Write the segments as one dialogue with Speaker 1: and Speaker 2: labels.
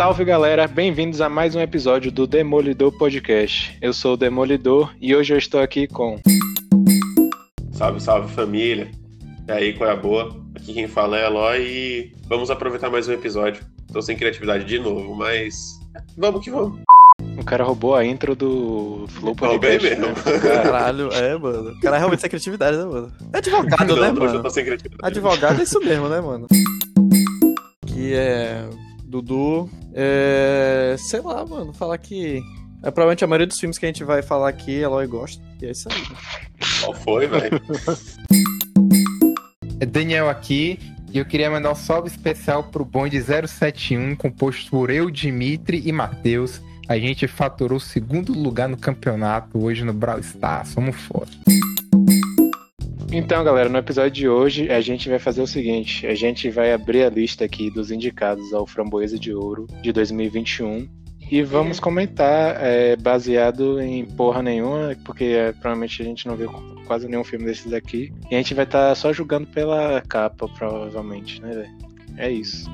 Speaker 1: Salve galera, bem-vindos a mais um episódio do Demolidor Podcast. Eu sou o Demolidor e hoje eu estou aqui com.
Speaker 2: Salve, salve família. E aí, qual é a boa? Aqui quem fala é Eloy e vamos aproveitar mais um episódio. Tô sem criatividade de novo, mas vamos que vamos.
Speaker 1: O cara roubou a intro do Flow
Speaker 2: Roubei
Speaker 1: Podcast.
Speaker 2: mesmo.
Speaker 1: né? Cara,
Speaker 3: Caralho, é, mano. O cara é realmente sem criatividade, né, mano? É advogado, né,
Speaker 2: Não, hoje eu
Speaker 3: mano?
Speaker 2: tô sem criatividade.
Speaker 3: Advogado é isso mesmo, né, mano? Que é. Dudu. É. Sei lá, mano. Falar que. É provavelmente a maioria dos filmes que a gente vai falar aqui, Eloy gosta. E é isso aí. né?
Speaker 2: Qual foi, velho?
Speaker 4: É Daniel aqui e eu queria mandar um salve especial pro bonde 071, composto por eu, Dimitri e Matheus. A gente faturou o segundo lugar no campeonato hoje no Brawl Stars. Somos foda.
Speaker 1: Então, galera, no episódio de hoje a gente vai fazer o seguinte: a gente vai abrir a lista aqui dos indicados ao Framboesa de Ouro de 2021 e vamos comentar é, baseado em porra nenhuma, porque é, provavelmente a gente não viu quase nenhum filme desses aqui. E a gente vai estar só julgando pela capa, provavelmente, né, velho? É isso.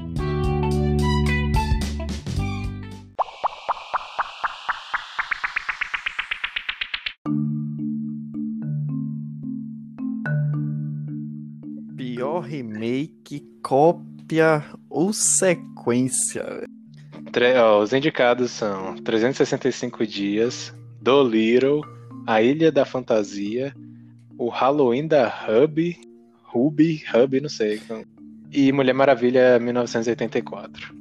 Speaker 3: Pior remake, cópia ou sequência?
Speaker 1: Tre- ó, os indicados são 365 Dias, Do Little, A Ilha da Fantasia, o Halloween da Hub, Ruby, Hub, não sei, e Mulher Maravilha 1984.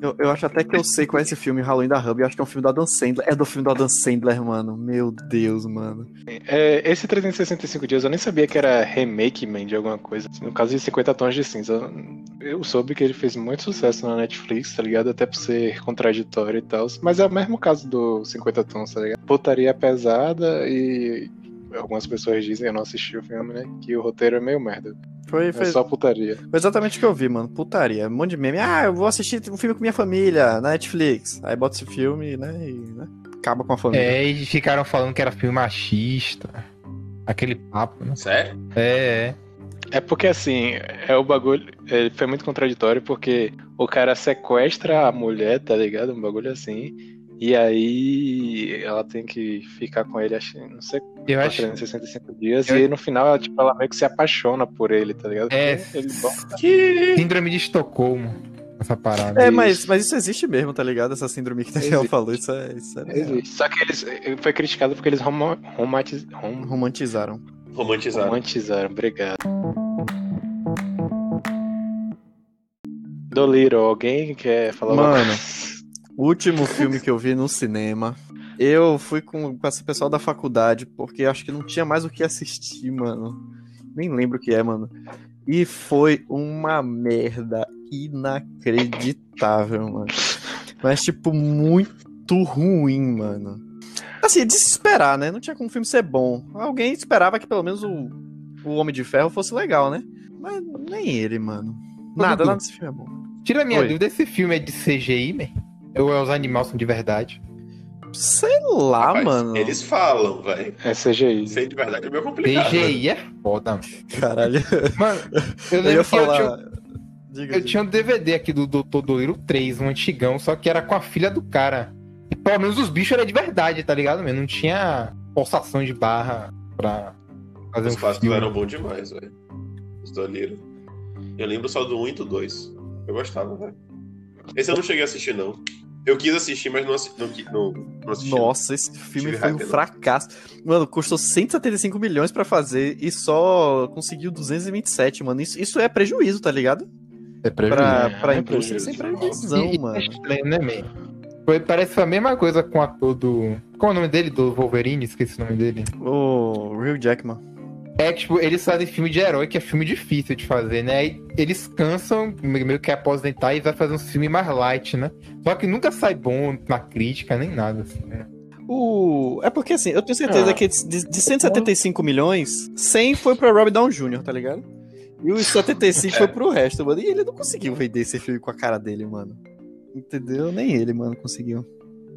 Speaker 3: Eu, eu acho até que eu sei qual é esse filme, Halloween da Hub. Eu acho que é um filme do Adam Sandler. É do filme do Adam Sandler, mano. Meu Deus, mano.
Speaker 1: É, esse 365 Dias eu nem sabia que era remake man, de alguma coisa. No caso de 50 Tons de Cinza, eu- soube que ele fez muito sucesso na Netflix, tá ligado? Até por ser contraditório e tal. Mas é o mesmo caso do 50 Tons, tá ligado? Putaria pesada e algumas pessoas dizem, eu não assisti o filme, né? Que o roteiro é meio merda.
Speaker 3: Foi,
Speaker 1: É
Speaker 3: foi,
Speaker 1: só putaria.
Speaker 3: foi exatamente o que eu vi, mano. Putaria. Um monte de meme. Ah, eu vou assistir um filme com minha família na Netflix. Aí bota esse filme, né? E né, acaba com a família.
Speaker 4: É, e ficaram falando que era filme machista. Aquele papo, né?
Speaker 2: Sério?
Speaker 4: É, é.
Speaker 1: É porque assim, é o bagulho. Ele foi muito contraditório porque o cara sequestra a mulher, tá ligado? Um bagulho assim. E aí ela tem que ficar com ele, acho, não sei,
Speaker 4: Eu acho.
Speaker 1: 365 dias.
Speaker 4: Eu-
Speaker 1: E aí, no final, ela, tipo, ela meio que se apaixona por ele, tá ligado?
Speaker 4: É.
Speaker 1: Ele bota-
Speaker 4: Síndrome de Estocolmo. Essa parada.
Speaker 3: É, mas, mas isso existe mesmo, tá ligado? Essa síndrome que o Daniel
Speaker 1: Existe.
Speaker 3: falou. Isso é, isso é.
Speaker 1: Existe. Só que eles. Foi criticado porque eles romo- romatiz- rom-
Speaker 3: Romantizaram.
Speaker 2: Romantizado.
Speaker 1: romantizaram. Obrigado. Do Little, alguém quer falar alguma
Speaker 3: Mano. O último filme que eu vi no cinema, eu fui com, com esse pessoal da faculdade, porque acho que não tinha mais o que assistir, mano. Nem lembro o que é, mano. E foi uma merda inacreditável, mano. Mas, tipo, muito ruim, mano. Assim, de se esperar, né? Não tinha como o filme ser bom. Alguém esperava que pelo menos o, o Homem de Ferro fosse legal, né? Mas nem ele, mano. Nada, nada desse filme é bom.
Speaker 4: Tira a minha
Speaker 3: Oi.
Speaker 4: dúvida, esse filme é de CGI, né? Ou é os animais são de verdade?
Speaker 3: Sei lá,
Speaker 2: Rapaz,
Speaker 3: mano.
Speaker 2: Eles falam, velho.
Speaker 1: É CGI.
Speaker 2: Sei de verdade é meio complicado. né?
Speaker 4: CGI é foda, mano.
Speaker 3: Caralho.
Speaker 4: Mano, eu
Speaker 3: Eu
Speaker 4: lembro
Speaker 3: ia
Speaker 4: que eu tinha,
Speaker 3: falar. Diga,
Speaker 4: eu
Speaker 3: diga.
Speaker 4: tinha um DVD aqui do Dr. Doliro 3, um antigão, só que era com a filha do cara. E pelo menos os bichos eram de verdade, tá ligado? mesmo? Não tinha pulsação de barra pra fazer
Speaker 2: Os
Speaker 4: um
Speaker 2: clássicos
Speaker 4: filme.
Speaker 2: eram bons demais, velho. Os do Liro. Eu lembro só do 1 e do 2. Eu gostava, velho. Esse eu não cheguei a assistir, não. Eu quis assistir, mas não, assi- não, não, não assisti.
Speaker 3: Nossa, esse filme
Speaker 2: Tive
Speaker 3: foi um fracasso. Mano, custou 175 milhões pra fazer e só conseguiu 227, mano. Isso, isso é prejuízo, tá ligado?
Speaker 4: É prejuízo.
Speaker 3: Pra,
Speaker 1: É,
Speaker 3: pra
Speaker 1: é
Speaker 3: indústria,
Speaker 1: prejuízo.
Speaker 3: sem prejuízão,
Speaker 4: E- e
Speaker 3: mano.
Speaker 4: é né, mesmo? Foi, parece que foi a mesma coisa com o ator do. Qual é o nome dele? Do Wolverine? Esqueci o nome dele.
Speaker 3: O Real Jackman.
Speaker 4: É que, tipo, eles fazem filme de herói, que é filme difícil de fazer, né? Aí eles cansam, meio que aposentar e vai fazer um filme mais light, né? Só que nunca sai bom na crítica, nem nada, assim, né?
Speaker 3: O... É porque assim, eu tenho certeza
Speaker 1: Ah.
Speaker 3: que de, de 175 milhões, 100 foi pra Robert Downey Jr., tá ligado? E os 75 foi pro resto, mano. E ele não conseguiu vender esse filme com a cara dele, mano. Entendeu? Nem ele, mano, conseguiu.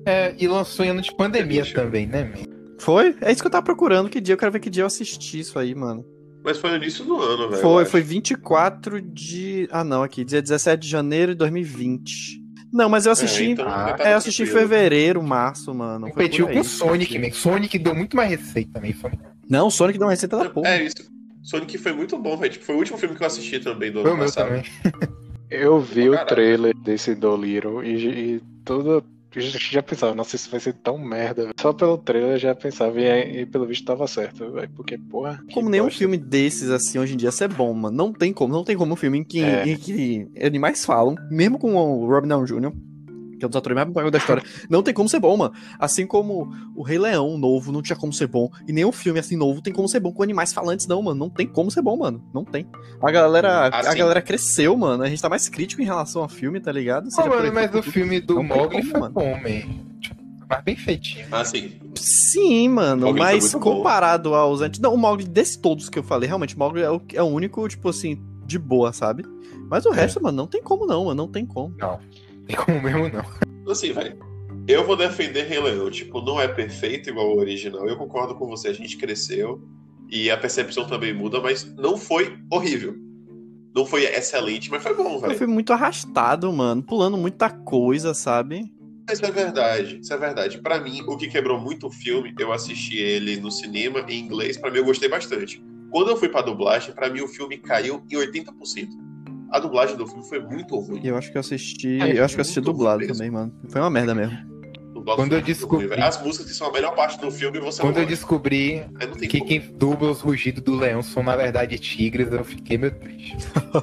Speaker 4: É, e lançou em ano de pandemia também, né, man?
Speaker 3: Foi? É isso que eu tava procurando. Que dia? Eu quero ver que dia eu assisti isso aí, mano.
Speaker 2: Mas foi no início do ano, velho.
Speaker 3: Foi, foi 24 de. Ah, não, aqui. Dia 17 de janeiro de 2020. Não, mas eu assisti.
Speaker 2: É, então,
Speaker 1: Ah,
Speaker 2: tá
Speaker 3: é, eu assisti em fevereiro, março, mano.
Speaker 4: Competiu com
Speaker 3: aí.
Speaker 4: Sonic, man. Sonic deu muito mais receita também. Sonic
Speaker 3: Não, o Sonic deu uma receita da porra.
Speaker 2: É isso. Sonic foi muito bom, velho. Tipo, foi o último filme que eu assisti também do
Speaker 4: foi o
Speaker 2: ano passado.
Speaker 4: também.
Speaker 1: Eu vi o trailer desse Dolittle e, e tudo. Eu já- pensava, nossa, isso vai ser tão merda. Só pelo trailer eu já pensava, e, e pelo visto tava certo, velho. Porque, porra.
Speaker 3: Como nenhum filme desses, assim, hoje em dia, ser bom, mano. Não tem como. Não tem como um filme em que,
Speaker 1: É.
Speaker 3: em que animais falam, mesmo com o Robin Downey Jr., que é um dos atores mais bons da história, não tem como ser bom, mano. Assim como o Rei Leão novo não tinha como ser bom, e nenhum filme assim novo tem como ser bom com animais falantes, não, mano. Não tem como ser bom, mano. Não tem. A galera, a
Speaker 2: Assim.
Speaker 3: galera cresceu, mano. A gente tá mais crítico em relação ao filme, tá ligado? Seja por
Speaker 4: mano, mas o filme do Mogli foi
Speaker 3: mano.
Speaker 4: bom, man. Mas bem feitinho.
Speaker 2: Ah, sim.
Speaker 3: Sim, mano, mas
Speaker 2: muito bom.
Speaker 3: comparado aos antigos. Não, o Mogli, desses todos que eu falei, realmente, o Mogli é o, é o único, tipo assim, de boa, sabe? Mas o resto, mano, não tem como não, mano, não tem como.
Speaker 4: Não. Tem como mesmo, não.
Speaker 2: Assim, velho. Eu vou defender Rei Leão. Tipo, não é perfeito igual o original. Eu concordo com você. A gente cresceu. E a percepção também muda, mas não foi horrível. Não foi excelente, mas foi bom,
Speaker 3: Eu
Speaker 2: velho.
Speaker 3: fui muito arrastado, mano, pulando muita coisa, sabe?
Speaker 2: Mas é verdade, isso é verdade. Pra mim, o que quebrou muito o filme, eu assisti ele no cinema em inglês, pra mim eu gostei bastante. Quando eu fui pra dublagem, pra mim o filme caiu em 80%. A dublagem do filme foi muito ruim.
Speaker 3: E eu acho que eu assisti.
Speaker 2: É,
Speaker 3: eu acho que eu assisti dublado
Speaker 2: mesmo.
Speaker 3: também, mano. Foi uma merda mesmo.
Speaker 2: Dublado
Speaker 4: Quando eu descobri-
Speaker 2: ruim. As músicas que são a melhor parte do filme, você
Speaker 4: Quando
Speaker 2: não
Speaker 4: eu descobri
Speaker 2: tem
Speaker 4: que
Speaker 2: como.
Speaker 4: quem dubla os rugidos do leão são, na verdade, tigres, eu fiquei meio triste.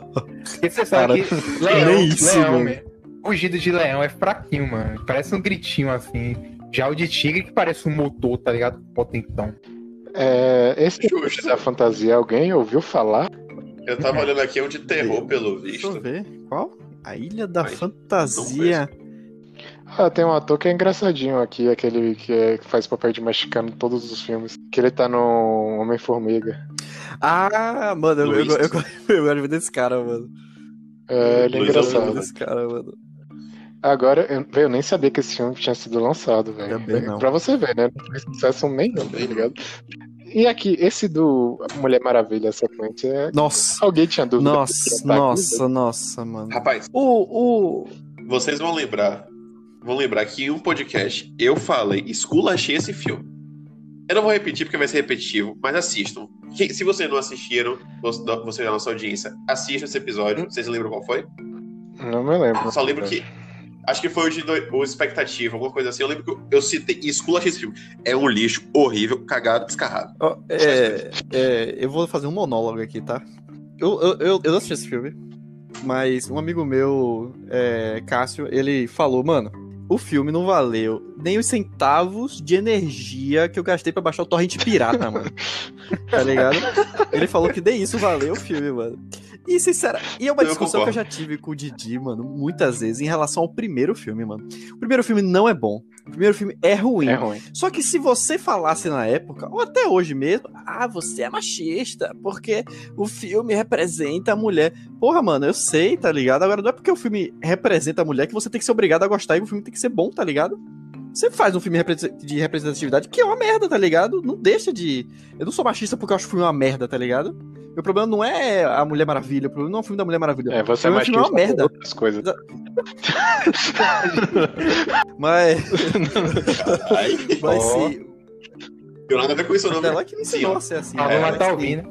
Speaker 4: Porque você sabe que leão,
Speaker 3: nem isso,
Speaker 4: leão,
Speaker 3: mano.
Speaker 4: man, rugido de leão é fraquinho, mano. Parece um gritinho assim. Já o de tigre que parece um motor, tá ligado? Potentão.
Speaker 1: É, esse
Speaker 2: Justo.
Speaker 1: da fantasia, alguém ouviu falar?
Speaker 2: Eu tava olhando aqui, é um de terror, pelo
Speaker 3: Deixa eu
Speaker 2: visto.
Speaker 3: ver. Qual? A Ilha da
Speaker 2: Mas
Speaker 3: Fantasia.
Speaker 1: Ah, tem um ator que é engraçadinho aqui, aquele que, é- que faz papel de mexicano em todos os filmes. Que ele tá no Homem-Formiga.
Speaker 3: Ah, mano, eu, eu, eu, eu, eu gosto de ver desse cara, mano.
Speaker 1: É, ele é
Speaker 2: Luiz
Speaker 3: Eu
Speaker 1: engraçado.
Speaker 3: desse cara, mano.
Speaker 1: Agora, eu, velho, eu nem sabia que esse filme tinha sido lançado, velho. Pra você ver, né? Não fez sucesso nenhum, tá ligado? E aqui, esse do Mulher Maravilha, sequência, é-
Speaker 3: Nossa.
Speaker 1: alguém tinha dúvida?
Speaker 3: Nossa,
Speaker 1: tá aqui,
Speaker 3: nossa, nossa, mano.
Speaker 2: Rapaz,
Speaker 3: O, o,
Speaker 2: vocês vão lembrar. Vão lembrar que em um podcast eu falei, esculachei esse filme. Eu não vou repetir porque vai ser repetitivo, mas assistam. Se vocês não assistiram, você você da nossa audiência, assistam esse episódio. Vocês lembram qual foi?
Speaker 1: Não me lembro.
Speaker 2: Eu só lembro que. Acho que foi o de do- o Expectativa, alguma coisa assim. Eu lembro que eu, eu citei e esculachei esse filme. É um lixo horrível, cagado, descarrado.
Speaker 3: Ó, é, é, eu vou fazer um monólogo aqui, tá? Eu, eu, eu, eu não assisti esse filme, mas um amigo meu, é, Cássio, ele falou, mano, o filme não valeu nem os centavos de energia que eu gastei pra baixar o torrent pirata, mano. Tá ligado? Ele falou que nem isso valeu o filme, mano. E, sincera, e é uma
Speaker 2: Eu
Speaker 3: discussão que eu
Speaker 2: concordo.
Speaker 3: já tive com o Didi, mano, muitas vezes, em relação ao primeiro filme, mano. O primeiro filme não é bom. O primeiro filme é ruim.
Speaker 1: É ruim.
Speaker 3: Só que se você falasse na época, ou até hoje mesmo, ah, você é machista, porque o filme representa a mulher. Porra, mano, eu sei, tá ligado? Agora não é porque o filme representa a mulher que você tem que ser obrigado a gostar e o filme tem que ser bom, tá ligado? Você faz um filme de representatividade que é uma merda, tá ligado? Não deixa de. Eu não sou machista porque eu acho o filme uma merda, tá ligado? Meu problema não é a Mulher Maravilha, o problema não é o filme da Mulher Maravilha.
Speaker 1: É, você é mais
Speaker 3: filme é uma merda.
Speaker 1: outras coisas.
Speaker 3: Mas.
Speaker 2: Ai,
Speaker 3: Mas
Speaker 4: Ó.
Speaker 3: sim.
Speaker 2: eu nada a ver com isso, não.
Speaker 3: Ela
Speaker 2: viu?
Speaker 3: que me ensinou a ser assim.
Speaker 4: A
Speaker 3: né?
Speaker 4: Luna
Speaker 3: Mas
Speaker 4: tá ouvindo.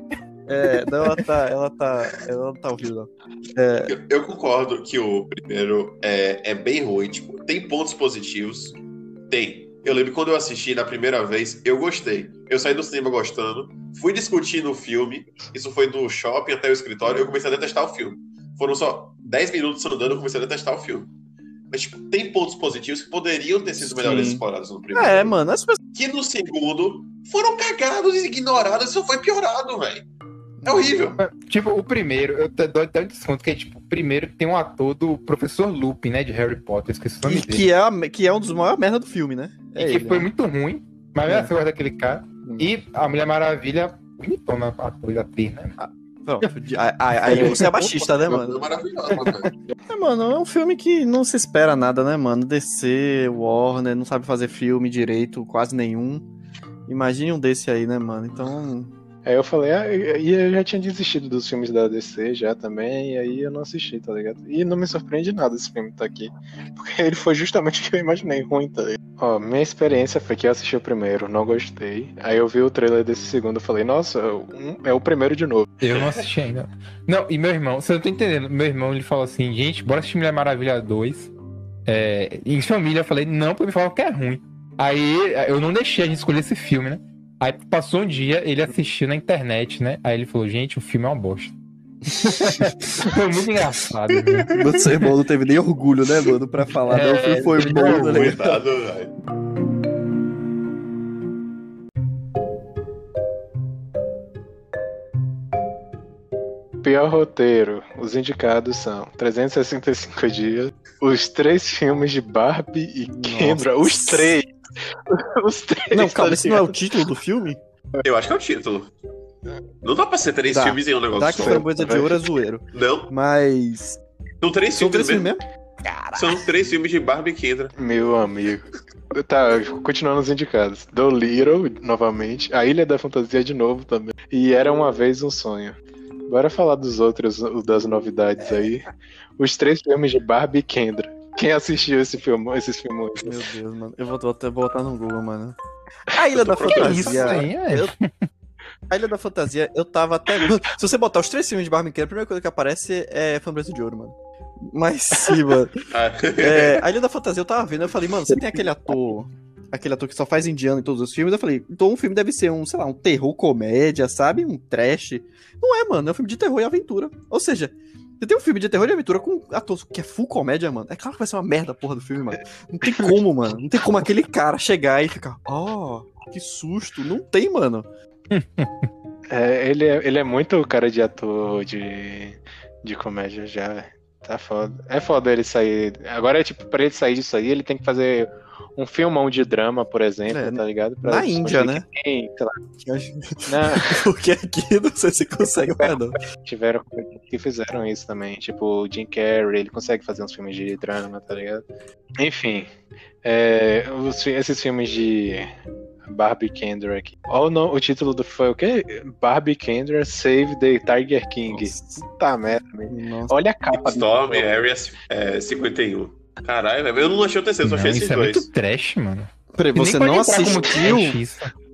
Speaker 3: É, não, ela tá, ela tá, ela não tá ouvindo, não. É,
Speaker 2: Eu, eu concordo que o primeiro é, é bem ruim. Tipo, tem pontos positivos. Tem. Eu lembro que quando eu assisti na primeira vez, eu gostei. Eu saí do cinema gostando. Fui discutindo o filme. Isso foi do shopping até o escritório. Eu comecei a detestar o filme. Foram só 10 minutos andando, eu comecei a detestar o filme. Mas, tipo, tem pontos positivos que poderiam ter sido
Speaker 3: Sim.
Speaker 2: melhores explorados no primeiro.
Speaker 3: é, mano, as pessoas.
Speaker 2: Que no segundo foram cagados e ignorados. Isso foi piorado, velho. É horrível.
Speaker 4: Tipo, o primeiro, eu dou até um desconto, que é tipo, o primeiro tem um ator do Professor Lupin, né, de Harry Potter, esqueci o nome
Speaker 3: E
Speaker 4: dele.
Speaker 3: que é, a- que é um dos maiores merda do filme, né?
Speaker 4: E
Speaker 3: É
Speaker 4: que
Speaker 3: ele,
Speaker 4: foi
Speaker 3: né?
Speaker 4: muito ruim, mas
Speaker 3: É.
Speaker 4: você gosta daquele cara. E a Mulher Maravilha, bonitona, a atriz, atriz, né?
Speaker 3: Pronto, de- a- a- aí você é machista, né, mano?
Speaker 2: É velho.
Speaker 3: É, mano, é um filme que não se espera nada, né, mano? DC, Warner, não sabe fazer filme direito, quase nenhum. Imagine um desse aí, né, mano? Então.
Speaker 1: Aí eu falei, ah, e eu já tinha desistido dos filmes da DC já também, e aí eu não assisti, tá ligado? E não me surpreende nada esse filme tá aqui. Porque ele foi justamente o que eu imaginei ruim, tá ligado? Ó, minha experiência foi que eu assisti o primeiro, não gostei. Aí eu vi o trailer desse segundo, falei, nossa, é o primeiro de novo.
Speaker 4: Eu não assisti ainda. Não, e meu irmão, você não tá entendendo. Meu irmão, ele falou assim, gente, bora assistir Mulher Maravilha 2. É, em família, eu falei, não, porque me falaram que é ruim. Aí eu não deixei a gente escolher esse filme, né? Aí passou um dia, ele assistiu na internet, né? Aí ele falou, gente, o filme é uma bosta. Foi muito engraçado. né?
Speaker 3: Mano, seu irmão não teve nem orgulho, né, mano, pra falar.
Speaker 4: É,
Speaker 3: não, o filme foi
Speaker 4: ele
Speaker 3: bom, tá ligado?
Speaker 2: Velho.
Speaker 1: Pior roteiro, os indicados são 365 dias, os três filmes de Barbie e Kendra, os três. Os três.
Speaker 3: Não,
Speaker 1: tá
Speaker 3: calma, esse não é o título do filme?
Speaker 2: Eu acho que é o título. Não dá pra ser três
Speaker 3: Dá.
Speaker 2: filmes em um negócio
Speaker 3: que
Speaker 2: só.
Speaker 3: Framboesa de Ouro é zoeiro.
Speaker 2: Não,
Speaker 3: Mas.
Speaker 2: são três
Speaker 3: São
Speaker 2: filmes
Speaker 3: três
Speaker 2: mesmo.
Speaker 3: mesmo? Cara.
Speaker 2: São três filmes de Barbie e Kendra.
Speaker 1: Meu amigo. Tá, continuando os indicados. Do Little, novamente. A Ilha da Fantasia de novo também. E Era Uma Vez um Sonho. Bora falar dos outros, das novidades aí. Os três filmes de Barbie e Kendra. Quem assistiu esse filme, esses filmes?
Speaker 3: Meu Deus, mano. Eu vou, vou até botar no Google, mano. A Ilha da
Speaker 4: isso,
Speaker 3: Fantasia.
Speaker 4: hein? É.
Speaker 3: Eu- A Ilha da Fantasia, eu tava até. Se você botar os três filmes de Barbie a primeira coisa que aparece é Framboesa de Ouro, mano. Mas sim, mano.
Speaker 2: Ah,
Speaker 3: É, a Ilha da Fantasia eu tava vendo, eu falei, mano, você tem aquele ator. Aquele ator que só faz indiano em todos os filmes. Eu falei, então um filme deve ser um, sei lá, um terror comédia, sabe? Um trash. Não é, mano, é um filme de terror e aventura. Ou seja, você tem um filme de terror e aventura com ator que é full comédia, mano. É claro que vai ser uma merda a porra do filme, mano. Não tem como, mano. Não tem como aquele cara chegar e ficar, ó, que susto. Não tem, mano.
Speaker 1: É, ele, é, ele é muito cara de ator de, de comédia já. Tá foda. É foda ele sair. Agora, tipo, pra ele sair disso aí, ele tem que fazer um filmão de drama, por exemplo,
Speaker 3: É,
Speaker 1: tá ligado? Pra
Speaker 3: na Índia, né?
Speaker 1: quem, sei lá, na-
Speaker 3: Porque aqui não sei se consegue, perdão.
Speaker 1: tiveram que fizeram isso também. Tipo, o Jim Carrey, ele consegue fazer uns filmes de drama, tá ligado? Enfim, é, os esses filmes de Barbie Kendra aqui. Ó, o, no- o título do foi o quê? Barbie Kendra Save the Tiger King.
Speaker 3: Nossa.
Speaker 1: Puta merda.
Speaker 3: Nossa.
Speaker 1: Olha a capa
Speaker 2: Storm,
Speaker 1: do
Speaker 2: Area é, 51. Caralho, velho, eu não achei o terceiro, só
Speaker 4: Não,
Speaker 2: achei esses
Speaker 4: isso é
Speaker 2: dois.
Speaker 4: muito trash, mano.
Speaker 3: Peraí, você não assistiu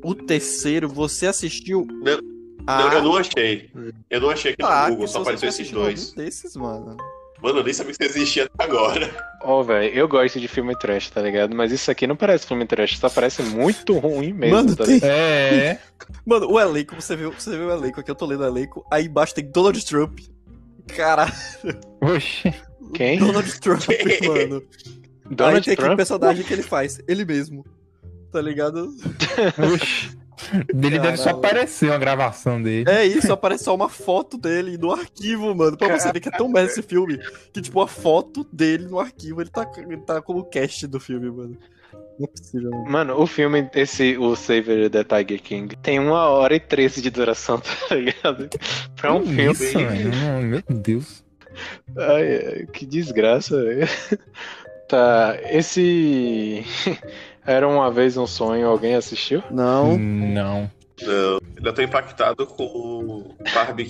Speaker 3: o terceiro, você assistiu.
Speaker 2: Não,
Speaker 3: Ah,
Speaker 2: Não, eu não achei. Eu não achei aqui no
Speaker 3: ah,
Speaker 2: Google,
Speaker 3: que
Speaker 2: só apareceu
Speaker 3: não
Speaker 2: esses dois.
Speaker 3: desses, mano.
Speaker 2: Mano, eu nem sabia que isso existia até agora.
Speaker 1: Ó, velho, eu gosto de filme trash, tá ligado? Mas isso aqui não parece filme trash, só parece muito ruim mesmo,
Speaker 3: Mano,
Speaker 1: tá
Speaker 3: tem-?
Speaker 4: É,
Speaker 3: Mano, o elenco, você viu, você viu o elenco aqui, eu tô lendo o elenco, aí embaixo tem Donald Trump. Caralho,
Speaker 4: oxi.
Speaker 1: Quem?
Speaker 3: Donald Trump, mano. aí
Speaker 1: Donald
Speaker 3: tem aquele
Speaker 1: Trump?
Speaker 3: personagem que ele faz, ele mesmo. Tá ligado?
Speaker 4: Oxi. Dele deve só aparecer uma gravação dele.
Speaker 3: É isso, aparece só uma foto dele no arquivo, mano. Pra você ver que é tão merda esse filme. Que, tipo, a foto dele no arquivo, ele tá, ele tá como cast do filme, mano. Não é possível, mano.
Speaker 1: Mano, o filme, esse, o Saver the Tiger King, tem uma hora e treze de duração, tá ligado? Pra um
Speaker 4: Que
Speaker 1: filme.
Speaker 4: Isso, Meu Deus.
Speaker 1: Ai, ai, que desgraça, velho. Tá, esse. Era uma vez um sonho, alguém assistiu?
Speaker 3: Não.
Speaker 4: Não.
Speaker 2: Não, ainda tô impactado com o Barbie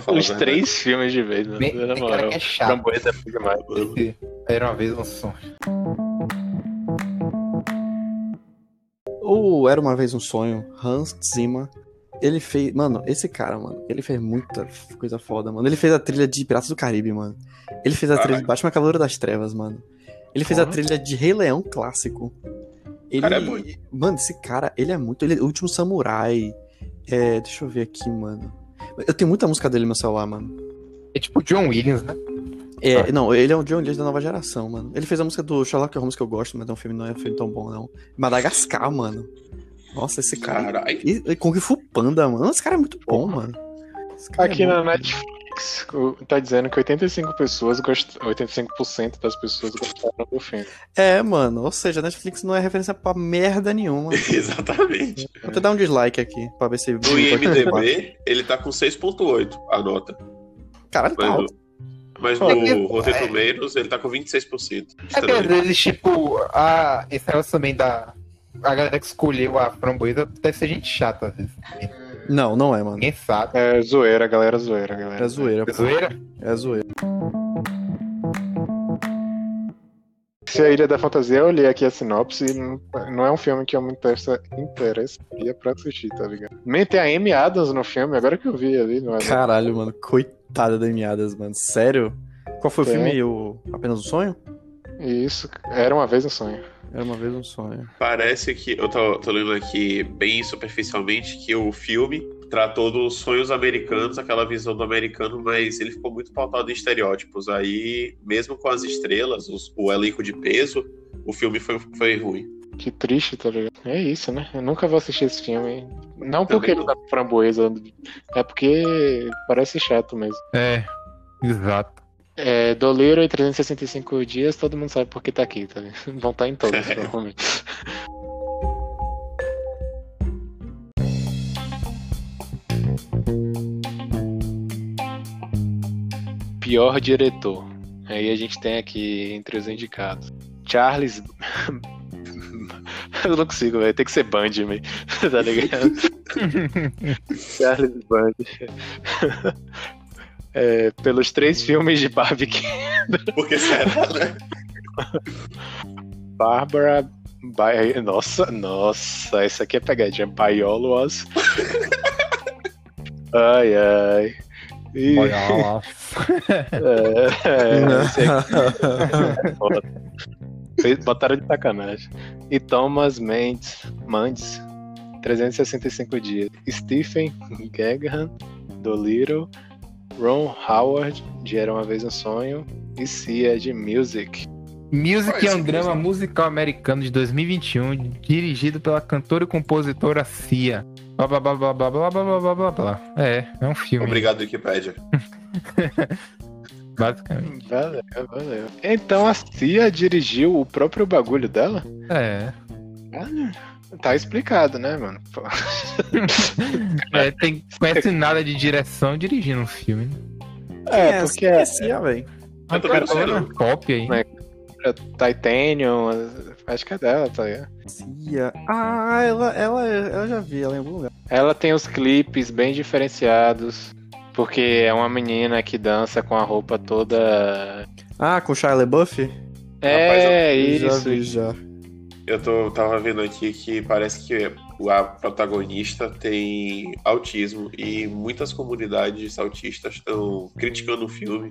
Speaker 2: falar
Speaker 1: Os três filmes de vez, mano. Na moral.
Speaker 4: é chato.
Speaker 1: Framboesa é demais.
Speaker 4: Esse Era uma vez um sonho.
Speaker 3: O Era Uma Vez Um Sonho, Hans Zimmer, ele fez... Mano, esse cara, mano, ele fez muita coisa foda, mano. Ele fez a trilha de Piratas do Caribe, mano. Ele fez a trilha de
Speaker 2: Caralho.
Speaker 3: Batman Cavaleiro das Trevas, mano. Ele fez a trilha de Rei Leão clássico. Ele...
Speaker 2: Cara, é bom.
Speaker 3: Mano, esse cara, ele é muito... Ele é o último samurai. É, deixa eu ver aqui, mano. Eu tenho muita música dele no meu celular, mano.
Speaker 4: É tipo John Williams, né?
Speaker 3: É,
Speaker 4: Ah.
Speaker 3: não, ele é o John Williams da nova geração, mano. Ele fez a música do Sherlock Holmes que eu gosto, mas é um filme não é um filme tão bom, não. Madagascar, mano. Nossa, esse cara.
Speaker 2: Caralho.
Speaker 3: E, Kung Fu Panda, mano. Esse cara é muito bom, mano. Cara
Speaker 1: Aqui
Speaker 3: é
Speaker 1: na Netflix tá dizendo que 85 pessoas gost... 85% das pessoas gostaram do filme.
Speaker 3: É, mano. Ou seja, Netflix não é referência pra merda nenhuma.
Speaker 2: Exatamente.
Speaker 3: Vou até dar um dislike aqui, pra ver se...
Speaker 2: No IMDB, ele tá com 6.8 a nota.
Speaker 3: Caralho, tá
Speaker 2: Mas,
Speaker 3: alto.
Speaker 2: no- mas
Speaker 4: É
Speaker 2: no
Speaker 4: que-
Speaker 2: Rotten Tomatoes, ele tá com 26%.
Speaker 4: É que às
Speaker 2: Estranho.
Speaker 4: vezes, tipo, a... esse negócio também da. A galera que escolheu a framboesa deve ser gente chata, às vezes.
Speaker 3: Não, não é, mano.
Speaker 4: Ninguém sabe.
Speaker 1: É zoeira, galera, zoeira, galera.
Speaker 3: É zoeira. pô.
Speaker 4: Zoeira?
Speaker 3: É zoeira.
Speaker 1: Se a Ilha da Fantasia, eu olhei aqui a sinopse e não, é um filme que eu me interessa, interessaria pra assistir, tá ligado? Nem tem a Amy Adams no filme, agora que eu vi ali, não é?
Speaker 3: Caralho, mano. Coitada da Miadas, mano. Sério? Qual foi o
Speaker 1: Tem.
Speaker 3: filme? O Apenas um Sonho?
Speaker 1: Isso, era uma vez um sonho.
Speaker 3: Era uma vez um sonho.
Speaker 2: Parece que. Eu tô, tô lendo aqui bem superficialmente que o filme tratou dos sonhos americanos, aquela visão do americano, mas ele ficou muito pautado em estereótipos. Aí, mesmo com as estrelas, os- o elenco de peso, o filme foi, foi ruim.
Speaker 1: Que triste, tá ligado? É isso, né? Eu nunca vou assistir esse filme. Não porque
Speaker 2: Também
Speaker 1: ele tá framboesa, é porque parece chato mesmo.
Speaker 4: É, exato.
Speaker 1: É, Doliro e 365 dias, todo mundo sabe por que tá aqui, tá ligado? Vão estar em todos, provavelmente. Pior diretor. Aí a gente tem aqui entre os indicados. Charles. Eu não consigo, velho. Tem que ser Band. Tá ligado? Charles Band. É, pelos três filmes de barbecue.
Speaker 2: Porque será, né?
Speaker 1: Bárbara. Ba- Nossa, nossa, isso aqui é pegadinha. Baiolos. ai, ai.
Speaker 4: Lá.
Speaker 1: é, é, é Botaram de sacanagem. E Thomas Mendes, Mendes 365 dias. Stephen Gaghan, do Little. Ron Howard, de Era Uma Vez um Sonho. E Cia, de Music.
Speaker 4: Music é um drama musical americano de 2021, dirigido pela cantora e compositora Cia. Blá blá blá blá blá blá blá blá blá blá blá. É, é um filme,
Speaker 2: Obrigado, Wikipédia.
Speaker 4: basicamente.
Speaker 1: Valeu, valeu. Então a Cia dirigiu o próprio bagulho dela?
Speaker 4: É.
Speaker 1: Tá explicado, né, mano?
Speaker 4: É tem, conhece nada de direção dirigindo um filme. né?
Speaker 1: É, porque é,
Speaker 3: Cia, velho.
Speaker 2: Eu não sei,
Speaker 4: cantora
Speaker 2: não.
Speaker 4: pop aí.
Speaker 1: Mas- é Titanium, acho que é dela, tá ligado?
Speaker 3: Cia. Ah, ela, ela, ela já vi ela em algum lugar.
Speaker 1: Ela tem os clipes bem diferenciados, porque é uma menina que dança com a roupa toda.
Speaker 3: Ah, com Shia LaBeouf?
Speaker 1: É,
Speaker 3: já
Speaker 1: isso.
Speaker 3: vi, já.
Speaker 2: Eu tô, tava vendo aqui que parece que a protagonista tem autismo e muitas comunidades autistas estão criticando o filme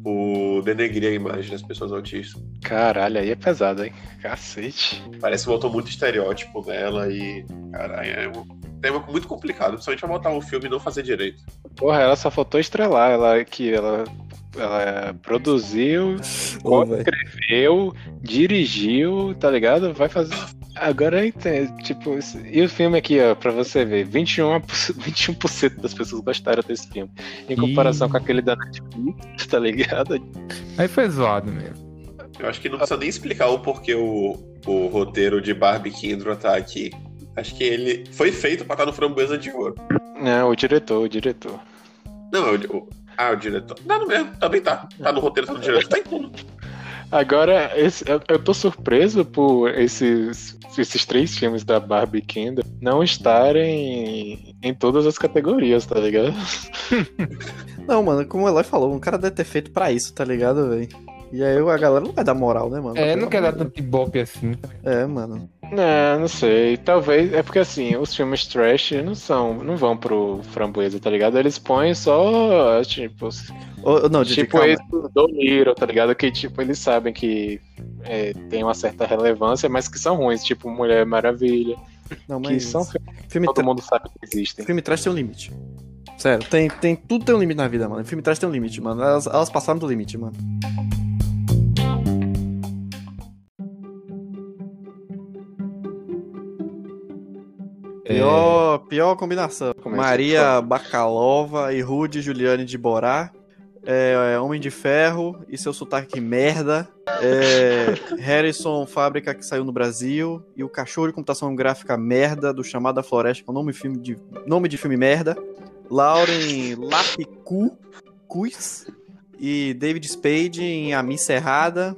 Speaker 2: por denegrir a imagem das pessoas autistas.
Speaker 1: Caralho, aí é pesado, hein? Cacete.
Speaker 2: Parece que botou muito estereótipo nela e, caralho, é um tema muito complicado, principalmente pra botar um filme e não fazer direito.
Speaker 1: Porra, ela só faltou estrelar. Ela que ela, ela produziu,
Speaker 3: velho.
Speaker 1: escreveu, dirigiu, tá ligado? Vai fazer. Agora eu entendo, tipo, e o filme aqui, ó, pra você ver, 21%, 21% das pessoas gostaram desse filme. Em comparação
Speaker 4: Ih.
Speaker 1: com aquele da Netflix, tá ligado?
Speaker 4: Aí foi zoado mesmo.
Speaker 2: Eu acho que não precisa nem explicar o porquê o, o roteiro de Barbie Kindra tá aqui. Acho que ele foi feito pra estar no Framboesa de Ouro.
Speaker 1: Não, o diretor, o diretor.
Speaker 2: Não, é o, o- ah, o diretor. Não, no mesmo, também tá. Tá no roteiro, tá no diretor, tá em tudo.
Speaker 1: Agora, esse- eu, eu tô surpreso por esses, esses três filmes da Barbie Kendall não estarem em todas as categorias, tá ligado?
Speaker 3: Não, mano, como o Eloy falou, um cara deve ter feito pra isso, tá ligado, velho? E aí a galera não vai dar moral, né, mano?
Speaker 4: É, não quer dar tanto ibope assim.
Speaker 3: Deus. É, mano.
Speaker 1: Não, não sei. Talvez. É porque assim, os filmes trash não são. não vão pro framboesa, tá ligado? Eles põem só. Tipo.
Speaker 3: Não, Didi,
Speaker 1: tipo esse do Little, tá ligado? Que tipo, eles sabem que é, tem uma certa relevância, mas que são ruins, tipo Mulher Maravilha.
Speaker 3: Não,
Speaker 1: Que
Speaker 3: mas
Speaker 1: são filmes
Speaker 3: filme,
Speaker 1: que
Speaker 3: tra...
Speaker 1: todo mundo sabe que existem.
Speaker 3: filme trash tem um limite. Sério, tem, tem, tudo tem um limite na vida, mano. Filme trash tem um limite, mano. Elas, elas passaram do limite, mano. Pior, pior combinação. Maria Bacalova e Rude Juliane de Borá. É, é, Homem de Ferro e seu sotaque merda. É, Harrison Fábrica que saiu no Brasil. E o Cachorro de Computação Gráfica Merda do Chamada Floresta, é o nome, filme de, nome de filme merda. Lauren Lapicu Cus e David Spade em A Missa Errada.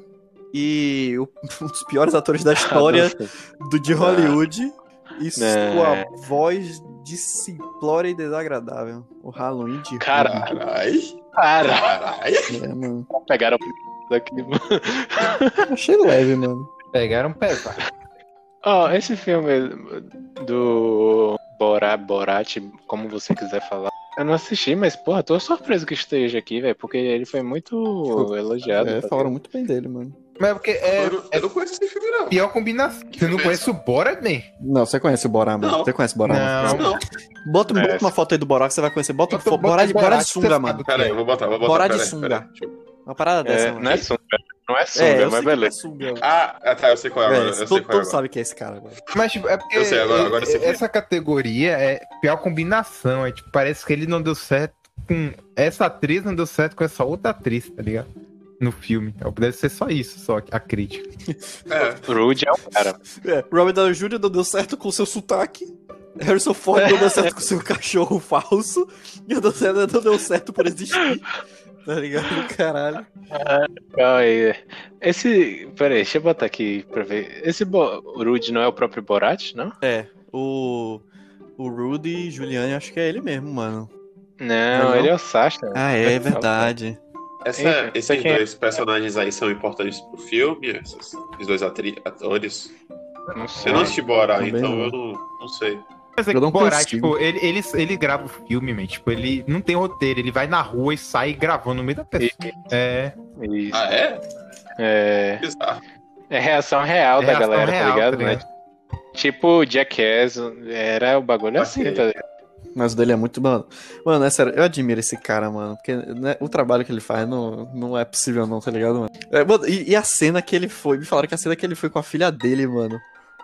Speaker 3: E o- um dos piores atores da história do, de Hollywood. E
Speaker 1: Né.
Speaker 3: sua voz de simplória e desagradável. O Halloween de
Speaker 1: Caralho.
Speaker 2: Carai.
Speaker 1: Cara,
Speaker 2: Carai.
Speaker 3: É, mano.
Speaker 1: pegaram daqui.
Speaker 3: Achei leve, mano.
Speaker 4: Pegaram pesado.
Speaker 1: Ó, esse filme do Borat, Borat, como você quiser falar. Eu não assisti, mas, porra, tô surpreso que esteja aqui, velho, porque ele foi muito elogiado.
Speaker 3: É,
Speaker 1: tá
Speaker 3: falaram muito bem dele, mano.
Speaker 4: Mas é porque é,
Speaker 2: Eu, não- eu não conheço esse filme, não.
Speaker 4: pior combinação. Você não conhece o Bora, man?
Speaker 3: Não, você conhece o Borá, mano.
Speaker 2: Não.
Speaker 3: Você conhece o Borá, mano.
Speaker 4: Não.
Speaker 2: Não.
Speaker 3: Bota, bota
Speaker 1: É.
Speaker 3: uma foto aí do Borá que você vai conhecer. Bota, fo-
Speaker 4: bota
Speaker 3: Borá, de,
Speaker 4: que
Speaker 3: sunga, mano.
Speaker 2: Pera aí, eu vou botar, vou botar.
Speaker 3: Bora de sunga. Uma parada dessa,
Speaker 1: É,
Speaker 3: mano.
Speaker 1: não é sunga, não é sunga,
Speaker 3: É, eu
Speaker 1: mas
Speaker 3: sei que é
Speaker 1: beleza.
Speaker 3: sunga.
Speaker 2: Ah, ah, tá, eu sei qual é agora.
Speaker 3: É,
Speaker 2: eu sei
Speaker 3: todo,
Speaker 2: qual é
Speaker 3: todo
Speaker 2: agora.
Speaker 3: sabe que é esse cara, velho.
Speaker 4: Mas, tipo, é porque
Speaker 2: Eu sei, agora- agora
Speaker 4: é- essa categoria é pior combinação. É tipo, parece que ele não deu certo com. Essa atriz não deu certo com essa outra atriz, tá ligado? No filme. Deve ser só isso, só a crítica.
Speaker 2: É.
Speaker 1: Rude é um cara.
Speaker 3: É, Robert Downey Jr. não deu certo com o seu sotaque. Harrison Ford não deu certo com o seu cachorro falso. E o Dan Sandler não deu certo por existir. Tá ligado? Caralho.
Speaker 1: Calma aí. Esse. Pera aí, deixa eu botar aqui pra ver. Esse Bo... Rude não é o próprio Borat, não?
Speaker 3: É, o. O Rudy Giuliani, acho que é ele mesmo, mano.
Speaker 1: Não,
Speaker 3: Não?
Speaker 1: ele é o Sasha.
Speaker 3: Ah, é, é verdade.
Speaker 2: Essa,
Speaker 1: Enfim,
Speaker 2: esses
Speaker 1: quem é?
Speaker 2: dois personagens aí são importantes pro filme, esses, esses dois atri- atores.
Speaker 1: Não sei.
Speaker 2: Eu não assisti
Speaker 3: Também
Speaker 2: então
Speaker 3: não.
Speaker 2: eu não, não sei.
Speaker 4: Mas é
Speaker 3: Eu
Speaker 4: que
Speaker 3: consigo.
Speaker 4: tipo, ele, ele, ele grava o filme, man. Tipo, ele não tem roteiro, ele vai na rua e sai gravando no meio da pessoa. É.
Speaker 1: Isso.
Speaker 2: Ah, é?
Speaker 1: É.
Speaker 2: Bizarro.
Speaker 1: É reação real
Speaker 4: É
Speaker 1: da
Speaker 4: reação
Speaker 1: galera,
Speaker 4: real,
Speaker 1: tá ligado?
Speaker 4: tá
Speaker 1: né? Tipo Jackass, era o bagulho assim,
Speaker 2: Ok.
Speaker 1: tá ligado?
Speaker 3: Mas o dele é muito. Mano, mano, é sério, eu admiro esse cara, mano. Porque né, o trabalho que ele faz não, não é possível, não, tá ligado, mano? É, mano, e, e a cena que ele foi, me falaram que a cena que ele foi com a filha dele, mano.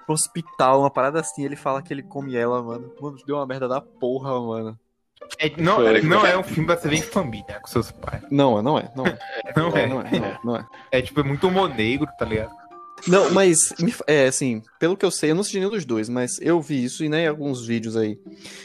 Speaker 3: Pro hospital, uma parada assim, ele fala que ele come ela, mano. Mano, deu uma merda da porra, mano.
Speaker 4: É, não,
Speaker 1: Foi.
Speaker 4: não é um filme pra você ver em família com seus pais.
Speaker 3: Não, não é, não é.
Speaker 4: Não é.
Speaker 3: Não é, não é, não é.
Speaker 4: É tipo, é muito humor negro, tá ligado?
Speaker 3: Não, mas, é assim, pelo que eu sei, eu não assisti nenhum dos dois, mas eu vi isso e nem alguns vídeos aí.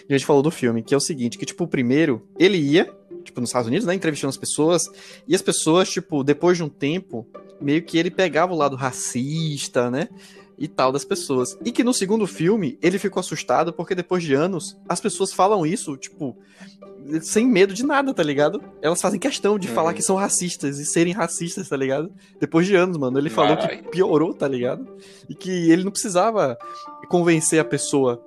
Speaker 3: A gente falou do filme, que é o seguinte, que, tipo, o primeiro, ele ia, tipo, nos Estados Unidos, né, entrevistando as pessoas, e as pessoas, tipo, depois de um tempo, meio que ele pegava o lado racista, né, e tal das pessoas. E que no segundo filme, ele ficou assustado porque depois de anos, as pessoas falam isso, tipo, sem medo de nada, tá ligado? Elas fazem questão de
Speaker 1: Uhum.
Speaker 3: falar que são racistas e serem racistas, tá ligado? Depois de anos, mano. Ele falou
Speaker 2: Vai.
Speaker 3: que piorou, tá ligado? E que ele não precisava convencer a pessoa,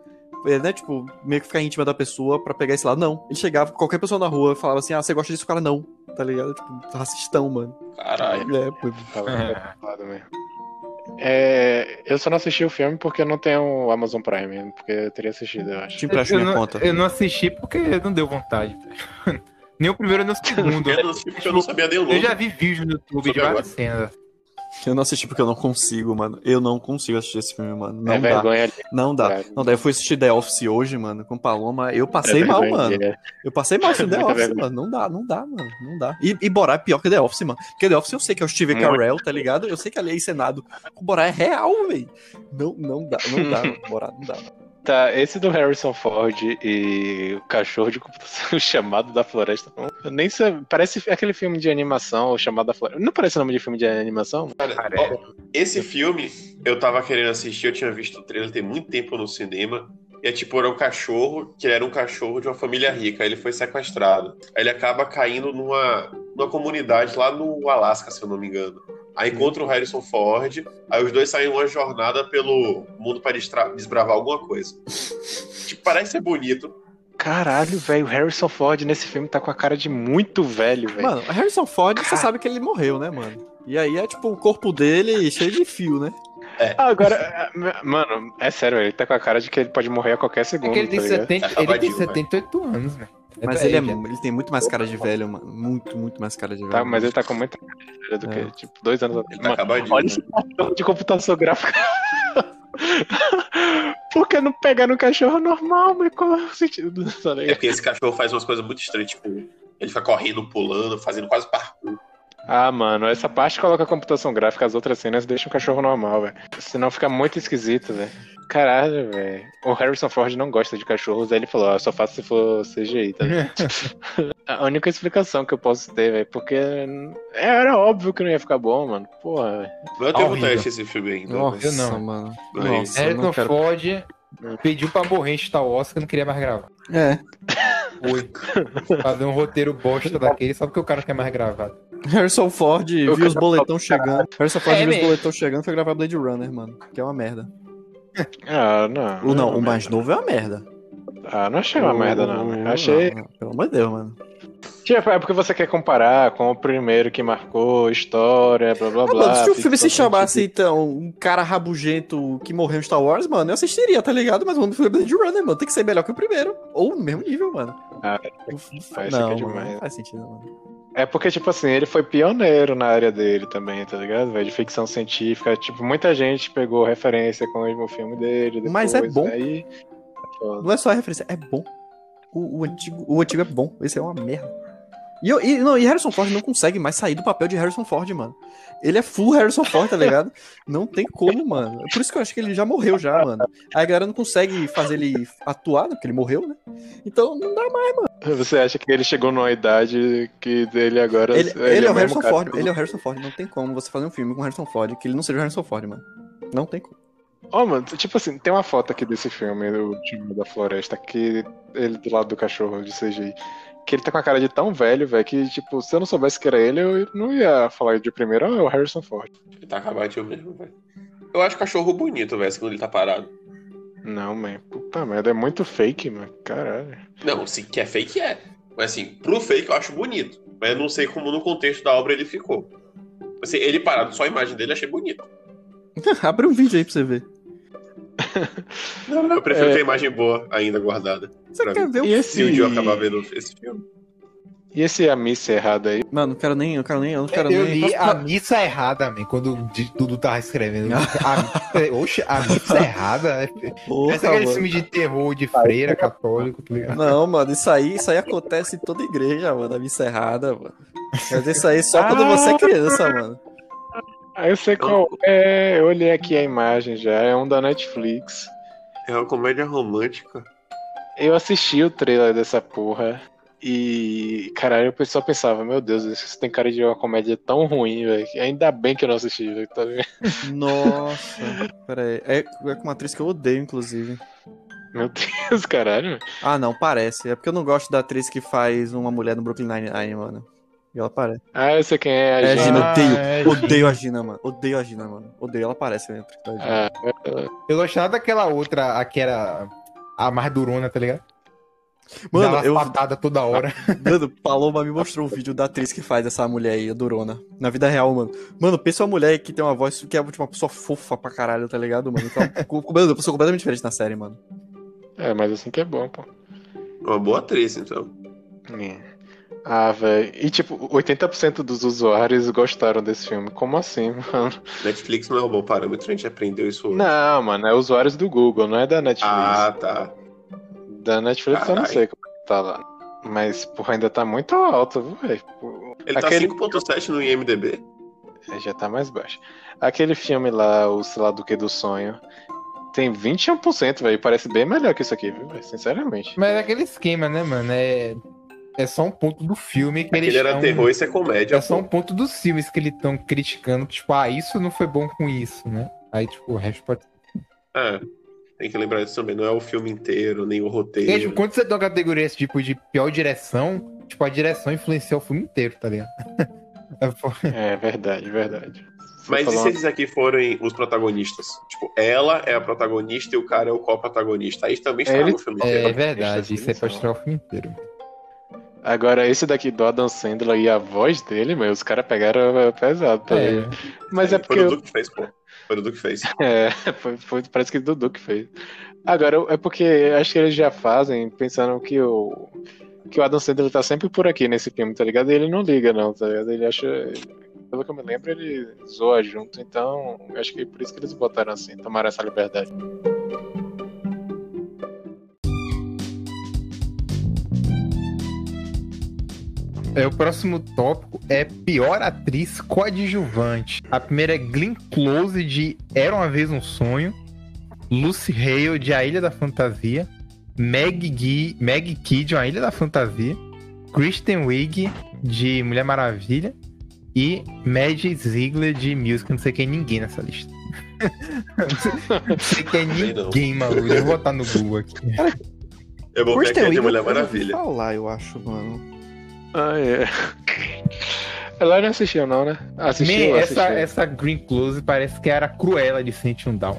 Speaker 3: é, né? Tipo, meio que ficar íntima da pessoa pra pegar esse lado. Não. Ele chegava, qualquer pessoa na rua falava assim: ah, você gosta disso? O cara não, tá ligado? Tipo, racistão, mano.
Speaker 2: Caralho.
Speaker 3: É, pô.
Speaker 1: Fala, é mesmo. É, eu só não assisti o filme porque eu não tenho o Amazon Prime, porque eu teria assistido, eu acho.
Speaker 3: Te empresto
Speaker 4: eu,
Speaker 3: minha
Speaker 4: não,
Speaker 3: conta.
Speaker 4: eu não assisti porque não deu vontade. Nem o primeiro nem o segundo.
Speaker 2: Eu não, tipo, eu não sabia nem o nome.
Speaker 4: Eu já vi vídeo no YouTube de várias cenas.
Speaker 3: Eu não assisti porque eu não consigo, mano. Eu não consigo assistir esse filme, mano. Não
Speaker 1: é
Speaker 3: dá.
Speaker 1: vergonha.
Speaker 3: Não dá.
Speaker 1: cara.
Speaker 3: Não dá. Eu fui assistir The Office hoje, mano, com Paloma. Eu passei
Speaker 1: É
Speaker 3: mal, mano.
Speaker 1: é.
Speaker 3: Eu passei mal assistindo The
Speaker 1: Muita
Speaker 3: Office, mano. Não dá, não dá, mano. Não dá. E, e Borá é pior que The Office, mano. Porque The Office eu sei que é o Steve. Carell, tá ligado? Eu sei que ali é encenado. O Borá é real, velho. Não, não dá, não dá. Borá, não dá. mano.
Speaker 1: Tá, esse do Harrison Ford e o cachorro de computação, o chamado da floresta. não- Nem sei, parece aquele filme de animação, o chamado da floresta. Não parece nome de filme de animação?
Speaker 2: Cara, ó, esse filme eu tava querendo assistir, eu tinha visto o trailer tem muito tempo no cinema. E é tipo, era um cachorro, que era um cachorro de uma família rica. Aí ele foi sequestrado. Aí ele acaba caindo numa, numa comunidade lá no Alasca, se eu não me engano. Aí encontra o Harrison Ford. Aí os dois saem uma jornada pelo mundo para desbravar alguma coisa. tipo, parece ser bonito.
Speaker 1: Caralho, velho, o Harrison Ford nesse filme tá com a cara de muito velho, velho.
Speaker 3: Mano, Harrison Ford, você
Speaker 1: Cara.
Speaker 3: sabe que ele morreu, né, mano? E aí é tipo o corpo dele cheio de fio, né?
Speaker 1: Ah, Agora, é, mano, é sério, ele tá com a cara de que ele pode morrer a qualquer
Speaker 4: É
Speaker 1: segundo,
Speaker 4: que ele tem,
Speaker 1: tá ligado?
Speaker 4: 70,
Speaker 2: É
Speaker 4: ele tem
Speaker 2: acabadinho,
Speaker 4: 78 anos, né?
Speaker 3: Mas
Speaker 4: velho
Speaker 3: ele, é,
Speaker 4: já.
Speaker 3: ele tem muito mais cara de velho, mano. Muito, muito mais cara de velho.
Speaker 1: Tá, mas ele tá com muita cara de velho do
Speaker 3: É.
Speaker 1: que, tipo, dois anos atrás.
Speaker 2: Ele tá acabadinho.
Speaker 1: olha
Speaker 2: né?
Speaker 1: esse cachorro de computação gráfica. Por que não pegar no cachorro normal, mas qual é o sentido?
Speaker 2: É porque esse cachorro faz umas coisas muito estranhas, tipo, ele fica correndo, pulando, fazendo quase parkour.
Speaker 1: Ah, mano, essa parte coloca a computação gráfica, as outras cenas deixam o cachorro normal, velho. Senão fica muito esquisito, velho. Caralho, velho. O Harrison Ford não gosta de cachorros, aí ele falou, eu só faço se for CGI, tá ligado? A única explicação que eu posso ter, velho, porque era óbvio que não ia ficar bom, mano. Porra, velho.
Speaker 2: Mas eu tenho
Speaker 4: Horrível.
Speaker 2: vontade de assistir esse filme ainda.
Speaker 3: Nossa,
Speaker 4: Eu não.
Speaker 3: mano.
Speaker 2: Mas-
Speaker 3: Nossa,
Speaker 4: Harrison
Speaker 3: não quero...
Speaker 4: Ford Pediu pra morrer em Star Wars que não queria mais gravar.
Speaker 3: É.
Speaker 4: Foi. Fazer um roteiro bosta daquele só porque o cara não quer mais gravar.
Speaker 3: Harrison Ford viu os boletão chegando. Harrison Ford
Speaker 4: É
Speaker 3: viu os
Speaker 4: mesmo.
Speaker 3: boletão chegando e foi gravar Blade Runner, mano. Que é uma merda.
Speaker 1: Ah, não.
Speaker 3: O não,
Speaker 1: é
Speaker 3: o mais novo é uma merda.
Speaker 1: Ah, não achei uma merda, não. Eu achei.
Speaker 3: não, pelo amor de Deus, mano.
Speaker 1: Tipo, é porque você quer comparar com o primeiro que marcou história, blá blá
Speaker 3: Ah,
Speaker 1: blá.
Speaker 3: mano, se o filme se chamasse,
Speaker 1: científica.
Speaker 3: então, um cara rabugento que morreu em Star Wars, mano, eu assistiria, tá ligado? Mas o filme é Blade Runner, mano. Tem que ser melhor que o primeiro. Ou no mesmo nível, mano.
Speaker 1: Ah, faz,
Speaker 3: não, mano,
Speaker 1: demais.
Speaker 3: não faz sentido, mano.
Speaker 1: É porque, tipo assim, ele foi pioneiro na área dele também, tá ligado? velho? De ficção científica. Tipo, muita gente pegou referência com o filme dele. Depois,
Speaker 3: Mas é bom.
Speaker 1: Aí, é.
Speaker 3: Não é só referência, é bom. O, o antigo, o antigo é bom, esse é uma merda. E, eu- e, não, e Harrison Ford não consegue mais sair do papel de Harrison Ford, mano. Ele é full Harrison Ford, tá ligado? Não tem como, mano. Por isso que eu acho que ele já morreu já, mano. Aí a galera não consegue fazer ele atuar, né? Porque ele morreu, né? Então não dá mais.
Speaker 1: Você acha que ele chegou numa idade que dele agora.
Speaker 3: Ele, ele é o
Speaker 1: mesmo
Speaker 3: Harrison
Speaker 1: cara
Speaker 3: Ford.
Speaker 1: que-
Speaker 3: Ele é o Harrison Ford. Não tem como você fazer um filme com Harrison Ford que ele não seja o Harrison Ford, mano. Não tem como.
Speaker 1: Ó, mano, tipo assim, tem uma foto aqui desse filme, o último da floresta, que ele do lado do cachorro de CGI. Que ele tá com a cara de tão velho, velho, que, tipo, se eu não soubesse que era ele, eu não ia falar de primeiro, ah, é o Harrison Ford.
Speaker 2: Ele tá acabadinho mesmo, velho. Eu acho cachorro bonito, velho, quando ele tá parado.
Speaker 1: Não, man, puta merda, é muito fake, mano, caralho.
Speaker 2: Não, se que é fake, é. Mas assim, pro fake eu acho bonito. Mas eu não sei como no contexto da obra ele ficou. Assim, ele parado, só a imagem dele eu achei bonito.
Speaker 3: Abre um vídeo aí pra você ver.
Speaker 2: Não, não, eu prefiro
Speaker 1: É.
Speaker 2: ter a imagem boa ainda guardada.
Speaker 3: Você quer
Speaker 2: mim.
Speaker 3: ver o
Speaker 1: E
Speaker 2: Se
Speaker 1: esse,
Speaker 2: dia eu acabar vendo esse filme.
Speaker 1: e esse a missa errada aí?
Speaker 3: Mano, não quero nem, eu quero nem, eu não quero
Speaker 4: Eu
Speaker 3: nem.
Speaker 4: li a missa errada, man, quando o Di- Dudu tava escrevendo. A, oxe, a missa errada? É-
Speaker 3: Porra,
Speaker 4: Esse é aquele
Speaker 3: mano.
Speaker 4: filme de terror de freira católico, tá ligado?
Speaker 3: Não, mano, isso aí, isso aí acontece em toda igreja, mano, a missa errada, mano. Mas isso aí só quando você é criança, mano.
Speaker 1: Ah, eu sei qual é, eu olhei aqui a imagem já, é um da Netflix.
Speaker 2: É uma comédia romântica.
Speaker 1: Eu assisti o trailer dessa porra e, caralho, o pessoal pensava, meu Deus, isso tem cara de uma comédia tão ruim, velho. Ainda bem que eu não assisti, velho, tá vendo?
Speaker 3: Nossa, pera aí. É, é com uma atriz que eu odeio, inclusive.
Speaker 1: Meu Deus, caralho.
Speaker 3: Ah, não, parece. É porque eu não gosto da atriz que faz uma mulher no Brooklyn Nine-Nine, mano. E ela parece.
Speaker 1: Ah, eu sei quem é a
Speaker 3: É,
Speaker 1: Gina.
Speaker 3: Gina,
Speaker 4: Ah,
Speaker 3: odeio.
Speaker 4: é,
Speaker 3: odeio a Gina, mano. Odeio a Gina, mano. Odeio, ela parece né? a atriz.
Speaker 1: Ah,
Speaker 4: Eu gostava daquela outra, a que era a mais durona, tá ligado?
Speaker 3: Mano,
Speaker 4: Dava
Speaker 3: eu.
Speaker 4: patada toda hora.
Speaker 3: Mano, Paloma me mostrou um vídeo da atriz que faz essa mulher aí, a Durona. Na vida real, mano. Mano, pensa uma mulher que tem uma voz que é tipo, uma pessoa fofa pra caralho, tá ligado, mano? Então, uma pessoa completamente diferente na série, mano.
Speaker 1: é, mas assim que é bom, pô.
Speaker 2: Uma boa atriz, então.
Speaker 1: É. Ah, velho. E tipo, 80% dos usuários gostaram desse filme. Como assim, mano?
Speaker 2: Netflix não é um bom parâmetro, a gente aprendeu isso hoje.
Speaker 1: Não, mano, é usuários do Google, não é da Netflix.
Speaker 2: Ah, tá.
Speaker 1: Da Netflix eu não sei como tá lá. Mas, porra, ainda tá muito alto, velho.
Speaker 2: Ele
Speaker 1: Aquele-
Speaker 2: tá 5.7 no IMDB.
Speaker 1: É, já tá mais baixo. Aquele filme lá, o sei lá do que do sonho, tem 21%, velho. Parece bem melhor que isso aqui, viu? Sinceramente.
Speaker 4: Mas é aquele esquema, né, mano? É, é só um ponto do filme que eles
Speaker 2: Aquele era
Speaker 4: tão-
Speaker 2: terror, isso é comédia.
Speaker 4: É só
Speaker 2: pô.
Speaker 4: um ponto dos filmes que eles estão criticando. Tipo, ah, isso não foi bom com isso, né? Aí, tipo, o resto pode
Speaker 2: É, tem que lembrar disso também. Não é o filme inteiro, nem o roteiro.
Speaker 4: Porque, tipo, quando você dá uma categoria esse tipo de pior direção, tipo, a direção influencia o filme inteiro, tá ligado? É,
Speaker 1: É verdade, verdade. Você
Speaker 2: Mas e se esses aqui forem os protagonistas? Tipo, ela é a protagonista e o cara é o co-protagonista. Aí também está
Speaker 1: Ele-
Speaker 2: no filme
Speaker 4: é
Speaker 2: inteiro.
Speaker 4: verdade, isso aí pode tirar o filme inteiro.
Speaker 1: Agora, esse daqui do Adam Sandler e a voz dele, meu, os caras pegaram pesado, tá
Speaker 4: É,
Speaker 1: ligado? Mas é
Speaker 2: Foi
Speaker 1: porque.
Speaker 2: o
Speaker 1: eu-
Speaker 2: Dudu que fez, pô. Foi o Dudu que fez.
Speaker 1: É, foi, foi- parece que o Dudu que fez. Agora, é porque acho que eles já fazem pensando que o. Que o Adam Sandler tá sempre por aqui nesse filme, tá ligado? E ele não liga, não, tá ligado? Ele acha. Pelo que eu me lembro, ele zoa junto, então acho que é por isso que eles botaram assim, tomaram essa liberdade.
Speaker 4: É, o próximo tópico é pior atriz coadjuvante. A primeira é Glenn Close de Era Uma Vez um Sonho. Lucy Hale de A Ilha da Fantasia. Meg, Gui, Meg Key de A Ilha da Fantasia. Kristen Wiig de Mulher Maravilha. E Maggie Ziegler de Music. Não sei quem é ninguém nessa lista. Sei que é
Speaker 2: não.
Speaker 4: ninguém, maluco. Eu botar no Google aqui.
Speaker 2: Eu vou ver
Speaker 3: Kristen
Speaker 2: aqui de Mulher Maravilha.
Speaker 3: falar, eu acho, mano.
Speaker 1: Ah, é. Ela não assistiu, não, né? Assistiu,
Speaker 4: Man,
Speaker 1: assistiu.
Speaker 4: essa, essa Green Close parece que era a Cruella de 101 Down.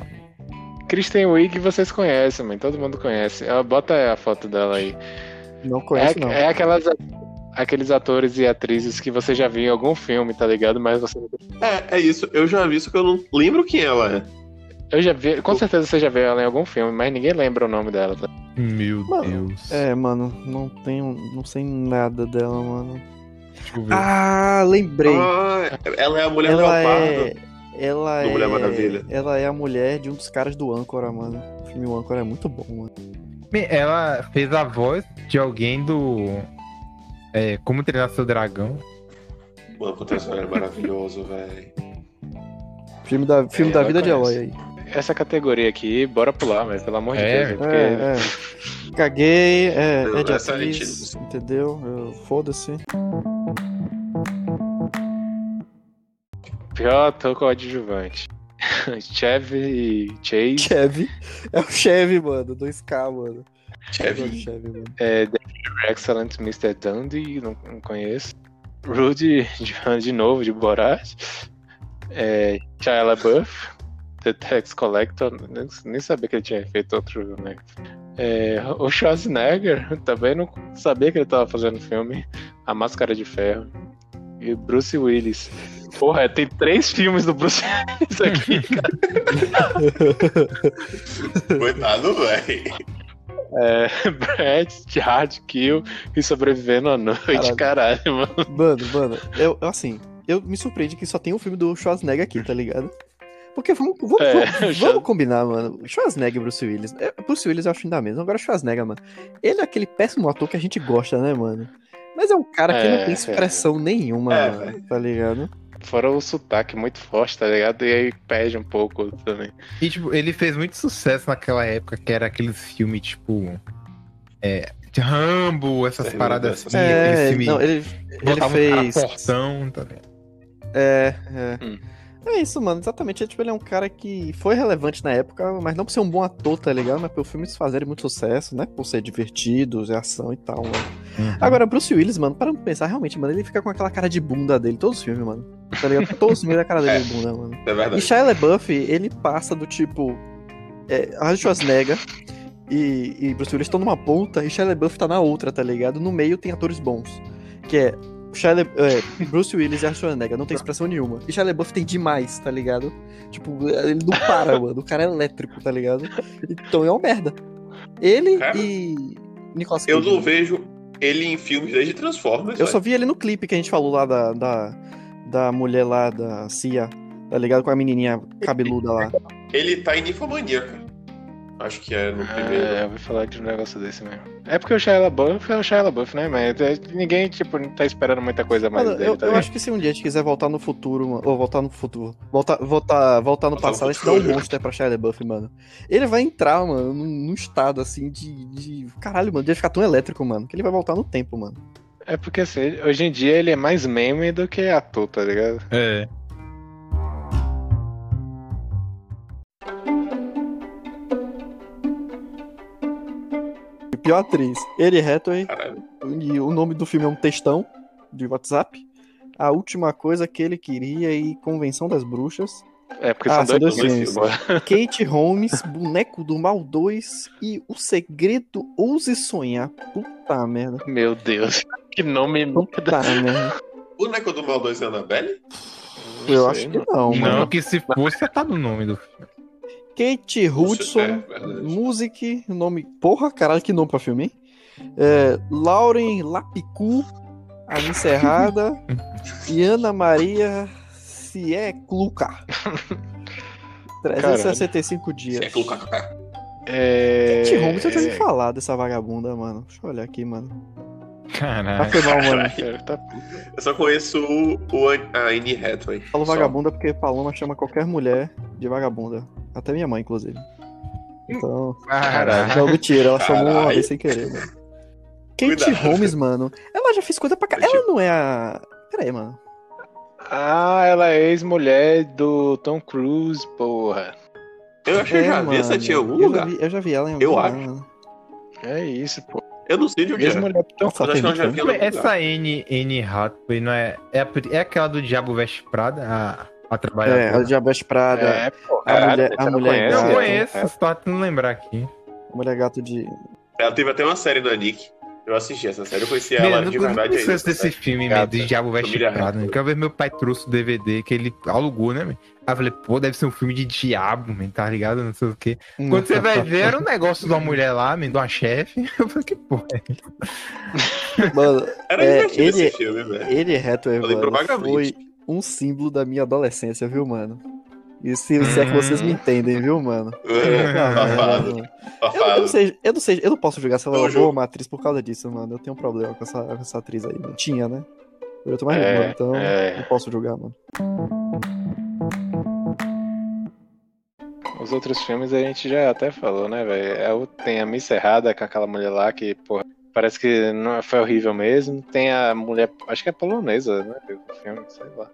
Speaker 1: Kristen Wiig vocês conhecem, mãe. Todo mundo conhece. Ela bota a foto dela aí.
Speaker 3: Não conheço,
Speaker 1: é,
Speaker 3: não.
Speaker 1: é aquelas aqueles atores e atrizes que você já viu em algum filme, tá ligado? Mas você
Speaker 2: É, é isso. Eu já vi, só que eu não lembro quem ela é.
Speaker 1: Eu já vi, com certeza você já viu ela em algum filme, mas ninguém lembra o nome dela. Tá?
Speaker 4: Meu
Speaker 3: Mano,
Speaker 4: Deus.
Speaker 3: É, mano, não tenho. Não sei nada dela, mano.
Speaker 4: Deixa eu ver.
Speaker 3: Ah, lembrei.
Speaker 2: Ah, ela é a mulher
Speaker 3: ela
Speaker 2: leopardo.
Speaker 3: é. Ela
Speaker 2: Do
Speaker 3: é.
Speaker 2: Mulher Maravilha.
Speaker 3: Ela é a mulher de um dos caras do Âncora, mano. O filme O Âncora é muito bom, mano.
Speaker 4: Man, Ela fez a voz de alguém do. É, Como Treinar Seu Dragão.
Speaker 2: Mano, acontece é maravilhoso, velho.
Speaker 3: Filme da, filme
Speaker 2: É,
Speaker 3: da vida de. Eloy aí.
Speaker 1: Essa categoria aqui, bora pular, mas pelo amor
Speaker 4: É,
Speaker 1: de Deus, porque
Speaker 3: É, é. Caguei, é, é de atriz, entendeu? Eu- Foda-se.
Speaker 1: pior ator coadjuvante. Chevy e Chase,
Speaker 3: Chevy. É o Chevy, mano. 2K, mano. É o
Speaker 2: Chevy.
Speaker 3: Chevy, mano.
Speaker 1: é, David Excellent Mr. Dundee, não, não conheço. Rudy, de, de novo, de Borat. É, Shia LaBeouf, The Tax Collector, nem, nem sabia que ele tinha feito outro, né? É, o Schwarzenegger, também não sabia que ele tava fazendo filme. A Máscara de Ferro. E Bruce Willis. Porra, tem três filmes do Bruce Willis aqui, cara.
Speaker 2: Coitado, velho.
Speaker 1: É, Brad, Hard Kill e Sobrevivendo à Noite, caralho, mano.
Speaker 3: Mano, mano, eu, assim, eu me surpreende que só tem um filme do Schwarzenegger aqui, tá ligado? Porque vamos, vamos,
Speaker 1: É,
Speaker 3: vamos,
Speaker 1: o
Speaker 3: vamos combinar, mano. Schwarzenegger e Bruce Willis. É, Bruce Willis eu acho ainda mesmo. Agora Schwarzenegger, mano. Ele é aquele péssimo ator que a gente gosta, né, mano? Mas é um cara que
Speaker 1: É,
Speaker 3: não tem expressão nenhuma,
Speaker 2: É,
Speaker 3: mano, tá ligado?
Speaker 1: Fora o sotaque muito forte, tá ligado? E aí perde um pouco também.
Speaker 4: E, tipo, ele fez muito sucesso naquela época, que era aqueles filmes, tipo. É. de Rambo, essas paradas assim.
Speaker 3: É,
Speaker 4: filme.
Speaker 3: não, ele, ele
Speaker 4: botava um
Speaker 3: fez.
Speaker 4: fortão, tá ligado?
Speaker 3: É, é.
Speaker 1: Hum.
Speaker 3: É isso, mano. Exatamente. É, tipo, ele é um cara que foi relevante na época, mas não por ser um bom ator, tá ligado? Mas por filmes fazerem muito sucesso, né? Por ser divertidos, é ação e tal, mano.
Speaker 4: Uhum.
Speaker 3: Agora, Bruce Willis, mano, para pensar, realmente, mano, ele fica com aquela cara de bunda dele, todos os filmes, mano. Tá ligado? Todos os filmes da cara dele de bunda, mano.
Speaker 2: É
Speaker 3: E
Speaker 2: verdade.
Speaker 3: Shia LaBeouf, ele passa do tipo. É, Arnold Schwarzenegger e, e Bruce Willis estão numa ponta e Shia LaBeouf tá na outra, tá ligado? No meio tem atores bons. Que é. Shia é, Bruce Willis e Arnold Schwarzenegger não tem expressão nenhuma. E Shia LaBeouf tem demais, tá ligado? Tipo, ele não para, mano. O cara é elétrico, tá ligado? Então é uma merda. Ele
Speaker 2: Cara,
Speaker 3: e Nicolas
Speaker 2: Eu
Speaker 3: Cage,
Speaker 2: não
Speaker 3: mano.
Speaker 2: vejo ele em filmes desde Transformers.
Speaker 3: Eu só vi ele no clipe que a gente falou lá da, da, da mulher lá, da Cia, tá ligado? Com a menininha cabeluda lá.
Speaker 2: Ele tá em Ninfomania, cara. Acho que é no primeiro.
Speaker 1: É, eu ouvi falar de um negócio desse mesmo. É porque o Shia LaBeouf é o Shia LaBeouf, né? Mas é- ninguém, tipo, não tá esperando muita coisa mais
Speaker 3: Mano,
Speaker 1: dele,
Speaker 3: eu,
Speaker 1: tá
Speaker 3: eu acho que se um dia a gente quiser voltar no futuro, mano, ou voltar no futuro, voltar, voltar, voltar no
Speaker 2: Voltar no
Speaker 3: passado, a gente dá um monster pra Shia LaBeouf, mano. Ele vai entrar, mano, num, num estado, assim, de, de... Caralho, mano, de ficar tão elétrico, mano, que ele vai voltar no tempo, mano.
Speaker 1: É porque, assim, hoje em dia ele é mais meme do que ator, tá ligado?
Speaker 4: É.
Speaker 3: pior atriz, Ele Hathaway,
Speaker 2: Caralho.
Speaker 3: e o nome do filme é um textão de WhatsApp. A última coisa que ele queria e Convenção das Bruxas.
Speaker 1: É porque
Speaker 3: Ah,
Speaker 1: são dois,
Speaker 3: dois
Speaker 1: filmes.
Speaker 3: Kate Holmes, Boneco do Mal 2 e O Segredo Ouse Sonhar. Puta merda.
Speaker 1: Meu Deus. Que nome.
Speaker 3: Puta merda.
Speaker 2: Boneco do Mal 2 é Annabelle?
Speaker 3: Eu
Speaker 1: Não
Speaker 3: acho
Speaker 1: sei,
Speaker 3: que
Speaker 1: não.
Speaker 3: não,
Speaker 4: Não,
Speaker 3: mano.
Speaker 4: que se fosse, tá no nome do filme.
Speaker 3: Kate Hudson,
Speaker 2: É.
Speaker 3: Music, nome. Porra, caralho, que nome pra filme, hein? É, Lauren Lapicu, a encerrada. e Ana Maria Ciecluca. 365 dias.
Speaker 2: É Clucaca.
Speaker 1: É...
Speaker 3: Kate Holmes, eu já ouvi falar dessa vagabunda, mano. Deixa eu olhar aqui, mano. Ah,
Speaker 4: Caralho.
Speaker 3: foi mal, mano.
Speaker 1: Tá-
Speaker 2: Eu só conheço o, o a Anne Hathaway.
Speaker 3: Falo
Speaker 2: Só.
Speaker 3: vagabunda porque Paloma chama qualquer mulher de vagabunda. Até minha mãe, inclusive. Então.
Speaker 4: Caralho.
Speaker 3: Não, mentira, ela chamou uma
Speaker 2: Caralho.
Speaker 3: vez sem querer, mano. Kate
Speaker 2: Cuidado.
Speaker 3: Holmes, mano. Ela já fez coisa pra caralho. Ela não é a. Pera aí, mano.
Speaker 1: Ah, ela é ex-mulher do Tom Cruise, porra.
Speaker 2: Eu acho que eu já vi essa tia em algum
Speaker 3: É, eu
Speaker 2: lugar.
Speaker 3: Já vi, eu já vi ela em algum
Speaker 2: Eu
Speaker 3: lugar.
Speaker 2: acho.
Speaker 3: mano.
Speaker 1: É isso, pô.
Speaker 2: Eu não sei de onde é.
Speaker 1: Ex-mulher do Tom
Speaker 3: Nossa,
Speaker 2: Mas acho que eu já vi ela em algum lugar.
Speaker 4: Essa N, N Hathaway não é, é. a- É aquela do Diabo Veste Prada? A, a
Speaker 3: É,
Speaker 4: trabalhadora.
Speaker 3: a Diabetes Prada,
Speaker 1: É, pô.
Speaker 3: A mulher- a mulher?
Speaker 4: Não conheço,
Speaker 1: É.
Speaker 4: só tentando lembrar aqui.
Speaker 3: a mulher gato de.
Speaker 2: Ela teve até uma série na Nick. Eu assisti essa série, eu conheci ela de
Speaker 4: eu não
Speaker 2: verdade aí.
Speaker 4: conheço desse filme,
Speaker 1: Gata.
Speaker 4: meu, de Diabo Veste Prada.
Speaker 2: Hathaway.
Speaker 4: Eu quero ver meu pai trouxe o DVD que ele alugou, né, meu? Aí eu falei, pô, deve ser um filme de diabo, man, tá ligado? Não sei o quê. Quando você vai ver, era um negócio de uma mulher lá, man, de uma chefe. Eu falei, que porra é?
Speaker 3: Mano,
Speaker 2: Era
Speaker 3: É, ele-
Speaker 2: esse filme, velho.
Speaker 3: ele reto
Speaker 2: Eu lembro
Speaker 3: mano, foi um símbolo da minha adolescência, viu, mano? E se, se é que vocês me entendem, viu, mano? Não, mano. Eu, eu não sei, eu não sei, eu não posso julgar se ela é
Speaker 2: Não
Speaker 3: boa uma atriz por causa disso, mano. Eu tenho um problema com essa, com essa atriz aí, mano. Tinha, né? Eu tô mais
Speaker 1: É,
Speaker 3: novo, então
Speaker 1: é.
Speaker 3: não posso julgar, mano.
Speaker 1: Os outros filmes a gente já até falou, né, velho? É Tem a Miss Errada com aquela mulher lá que, porra, parece que não foi horrível mesmo. Tem a mulher, acho que é polonesa, né? O filme, sei lá.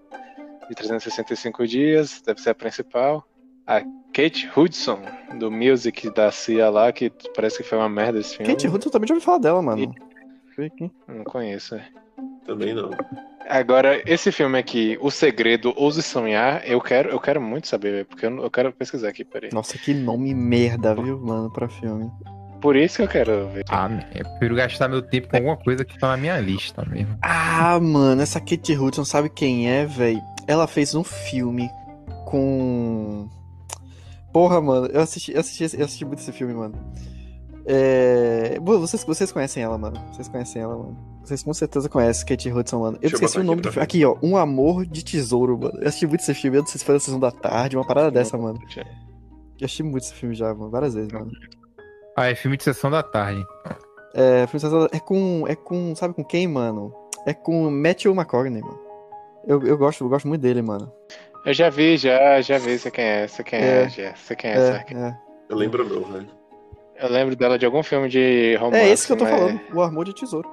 Speaker 1: De 365 dias, deve ser a principal. A Kate Hudson, do Music da Cia lá, que parece que foi uma merda esse filme.
Speaker 3: Kate Hudson também já ouvi falar dela, mano. Aqui.
Speaker 1: Não conheço. é.
Speaker 2: Também não.
Speaker 1: Agora, esse filme aqui, O Segredo, Ouse Sonhar, eu quero, eu quero muito saber, velho, porque eu, eu quero pesquisar aqui, peraí.
Speaker 3: Nossa, que nome merda, viu, mano, pra filme.
Speaker 1: Por isso que eu quero ver.
Speaker 4: Ah, eu prefiro gastar meu tempo com alguma coisa que tá na minha lista mesmo.
Speaker 3: Ah, mano, essa Kate Hudson sabe quem é, velho? Ela fez um filme com. Porra, mano, eu assisti, eu assisti, eu assisti muito esse filme, mano. É... Vocês, vocês conhecem ela, mano. Vocês conhecem ela, mano. Vocês com certeza conhecem Kate Hudson, mano. Eu
Speaker 2: Deixa eu
Speaker 3: esqueci
Speaker 2: botar
Speaker 3: o nome
Speaker 2: aqui
Speaker 3: do filme. Aqui, ó. Um Amor de Tesouro, mano. Eu assisti muito esse filme. Eu não sei se foi na sessão da tarde, uma parada dessa, mano. Eu assisti muito esse filme já, mano. Várias vezes, mano.
Speaker 4: Ah, é filme de sessão da tarde.
Speaker 3: É, filme sessão da- é com. É com. Sabe com quem, mano? É com Matthew McConaughey, mano. Eu, eu, gosto, eu gosto muito dele, mano.
Speaker 1: Eu já vi, já, já vi, você quem é, você quem é,
Speaker 3: É.
Speaker 1: já, você quem é.
Speaker 3: É, é.
Speaker 2: Eu lembro não, velho.
Speaker 1: Eu lembro dela de algum filme de romance.
Speaker 3: É esse que eu tô
Speaker 1: mas-
Speaker 3: falando, o Amor de Tesouro.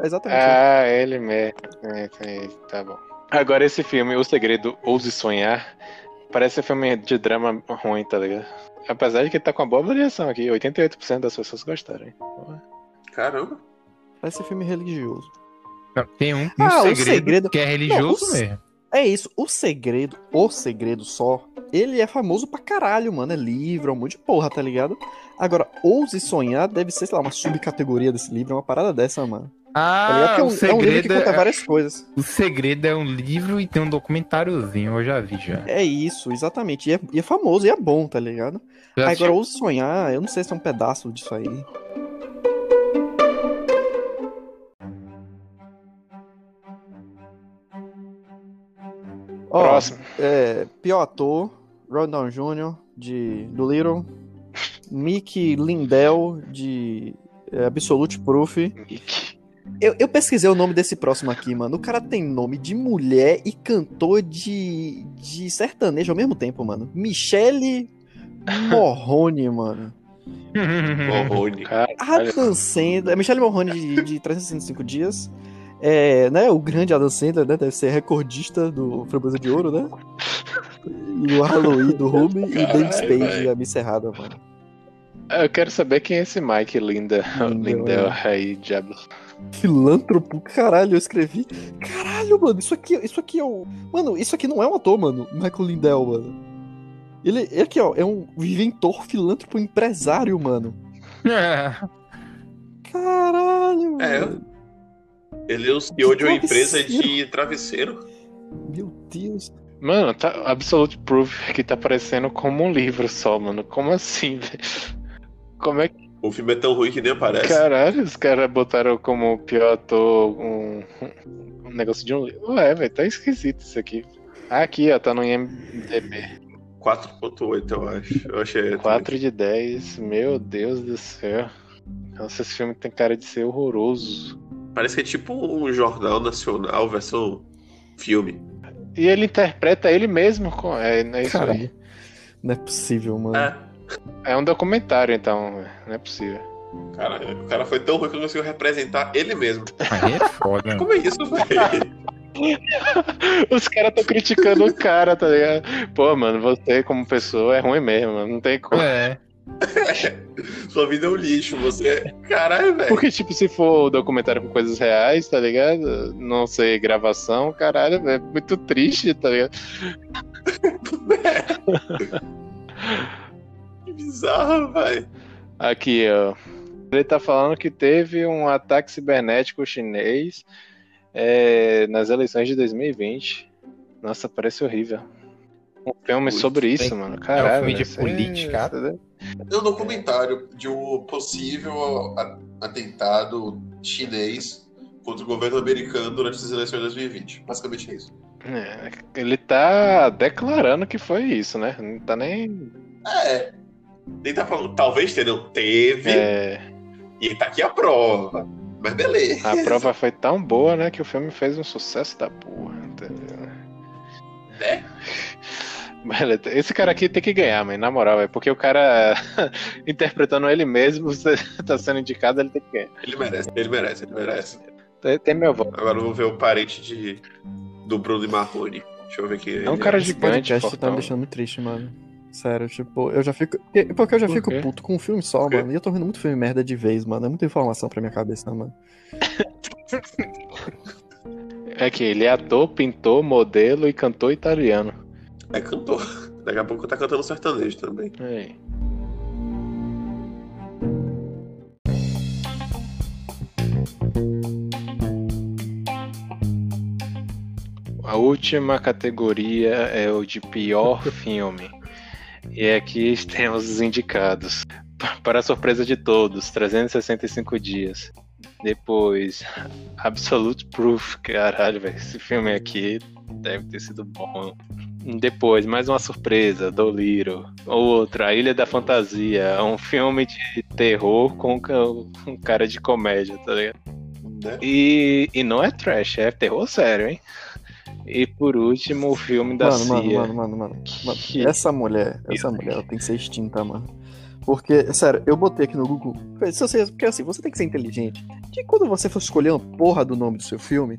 Speaker 3: É exatamente. isso.
Speaker 1: Ah, ele mesmo. É, é, tá bom. Agora esse filme, O Segredo, Ouse Sonhar, parece um filme de drama ruim, tá ligado? Apesar de que tá com uma boa avaliação aqui, 88% das pessoas gostaram. hein?
Speaker 2: Caramba.
Speaker 3: Parece filme religioso.
Speaker 4: Tem um, um
Speaker 3: Ah, o
Speaker 4: segredo,
Speaker 3: segredo-
Speaker 4: que é religioso
Speaker 3: Não, o-
Speaker 4: mesmo.
Speaker 3: É isso, o segredo, o segredo só, ele é famoso pra caralho, mano. É livro, é um monte de porra, tá ligado? Agora, Ouse Sonhar deve ser, sei lá, uma subcategoria desse livro, uma parada dessa, mano. Tá?
Speaker 4: Ah,
Speaker 3: Porque é
Speaker 4: o
Speaker 3: um, é um livro que
Speaker 4: segredo
Speaker 3: conta
Speaker 4: é...
Speaker 3: várias coisas.
Speaker 4: O segredo é um livro e tem um documentáriozinho, eu já vi já.
Speaker 3: É isso, exatamente. E é, e é famoso e é bom, tá ligado?
Speaker 4: Já
Speaker 3: Agora, Ouse Sonhar, eu não sei se é um pedaço disso aí. Ó,
Speaker 1: Próximo.
Speaker 3: É, pior ator, Ron Down Jr., de do Little, Mickey Lindell, de é, Absolute Proof. Eu, eu pesquisei o nome desse próximo aqui, mano. O cara tem nome de mulher e cantor de, de sertanejo ao mesmo tempo, mano. Michele Morrone, mano.
Speaker 2: Morrone.
Speaker 3: Adam Sandler, Michelle Morrone de, de 365 dias. É, né, o grande Adam Sandler, né, deve ser recordista do Framboesa de Ouro, né? E o Halloween do Ruby e David Spade, a Miss Errada, mano.
Speaker 1: Eu quero saber quem é esse Mike Linda,
Speaker 3: Lindell é.
Speaker 1: aí, diabo.
Speaker 3: Filântropo, caralho, eu escrevi. Caralho, mano, isso aqui, isso aqui é o. Mano, isso aqui não é um ator, mano. Michael Lindell, mano. Ele, ele aqui, ó, é um inventor, filântropo, empresário, mano. Caralho,
Speaker 2: É,
Speaker 3: mano.
Speaker 2: Ele é o CEO de uma empresa de travesseiro.
Speaker 3: Meu Deus.
Speaker 1: Mano, tá Absolute Proof que tá parecendo como um livro só, mano. Como assim, velho? Como é que.
Speaker 2: O filme é tão ruim que nem aparece.
Speaker 1: Caralho, os caras botaram como pior ator um, um negócio de um livro. Ué, velho, tá esquisito isso aqui. Ah, aqui, ó, tá no IMDB.
Speaker 2: 4.8, eu acho. Eu achei.
Speaker 1: 4 de 10. Meu Deus do céu. Nossa, esse filme tem cara de ser horroroso.
Speaker 2: Parece que é tipo um jornal nacional versão filme.
Speaker 1: E ele interpreta ele mesmo. Com... É, não é isso aí.
Speaker 3: Caralho. Não é possível, mano.
Speaker 2: É.
Speaker 1: É um documentário, então. Não é possível.
Speaker 2: Cara, o cara foi tão ruim que não conseguiu representar ele mesmo.
Speaker 4: Aí é foda.
Speaker 2: Como é isso, velho?
Speaker 1: Os caras tão criticando o cara, tá ligado? Pô, mano, você como pessoa é ruim mesmo, mano. Não tem como.
Speaker 4: É.
Speaker 2: Sua vida é um lixo, você. Caralho, velho.
Speaker 1: Porque, tipo, se for documentário com coisas reais, tá ligado? Não sei, gravação, caralho, é muito triste, tá ligado?
Speaker 2: Bizarro, velho.
Speaker 1: Aqui, ó. Ele tá falando que teve um ataque cibernético chinês é, nas eleições de 2020. Nossa, parece horrível. Um filme
Speaker 2: Putz,
Speaker 1: sobre
Speaker 4: tem-
Speaker 1: isso, mano. Caralho.
Speaker 4: é um filme de política.
Speaker 2: É um documentário de um possível atentado chinês contra o governo americano durante as eleições de 2020. Basicamente é isso.
Speaker 1: É, ele tá declarando que foi isso, né? Não tá nem.
Speaker 2: É. Nem tá falando, talvez tenha, não teve,
Speaker 1: é,
Speaker 2: e tá aqui a prova. Mas beleza.
Speaker 1: a prova foi tão boa, né? Que o filme fez um sucesso da porra. entendeu?
Speaker 2: Né?
Speaker 1: Beleza. Esse cara aqui tem que ganhar, mano, na moral, é porque o cara interpretando ele mesmo, você tá sendo indicado, ele tem que ganhar.
Speaker 2: Ele merece, ele merece, ele merece.
Speaker 1: Tem, tem meu voto.
Speaker 2: Agora vamos ver o parente de, do Bruno e Marrone. Deixa eu ver aqui.
Speaker 1: É um cara
Speaker 3: Esse
Speaker 1: gigante,
Speaker 3: podcast tá
Speaker 1: fortão.
Speaker 3: me deixando muito triste, mano. Sério, tipo, eu já fico. porque- eu já
Speaker 1: Por
Speaker 3: fico puto com um filme só, mano. E eu tô vendo muito filme merda de vez, mano. É muita informação pra minha cabeça, né, mano?
Speaker 1: É que ele é ator, pintor, modelo e cantor italiano.
Speaker 2: É cantor. Daqui a pouco tá cantando sertanejo também.
Speaker 1: Aí. A última categoria é o de pior filme. E aqui temos os indicados. Para a surpresa de todos, 365 dias. Depois, Absolute Proof. Caralho, velho, esse filme aqui deve ter sido bom. Depois, mais uma surpresa, Doliro. Outra, A Ilha da Fantasia. Um filme de terror com um cara de comédia, tá ligado?
Speaker 2: Né?
Speaker 1: E, e não é trash, é terror sério, hein? E por último, o filme da
Speaker 3: Mano, mano,
Speaker 1: CIA.
Speaker 3: mano, mano, mano. Mano,
Speaker 1: que-
Speaker 3: Essa mulher, essa mulher, ela tem que ser extinta, mano. Porque, sério, eu botei aqui no Google. Se você, porque assim, você tem que ser inteligente. Que quando você for escolher uma porra do nome do seu filme,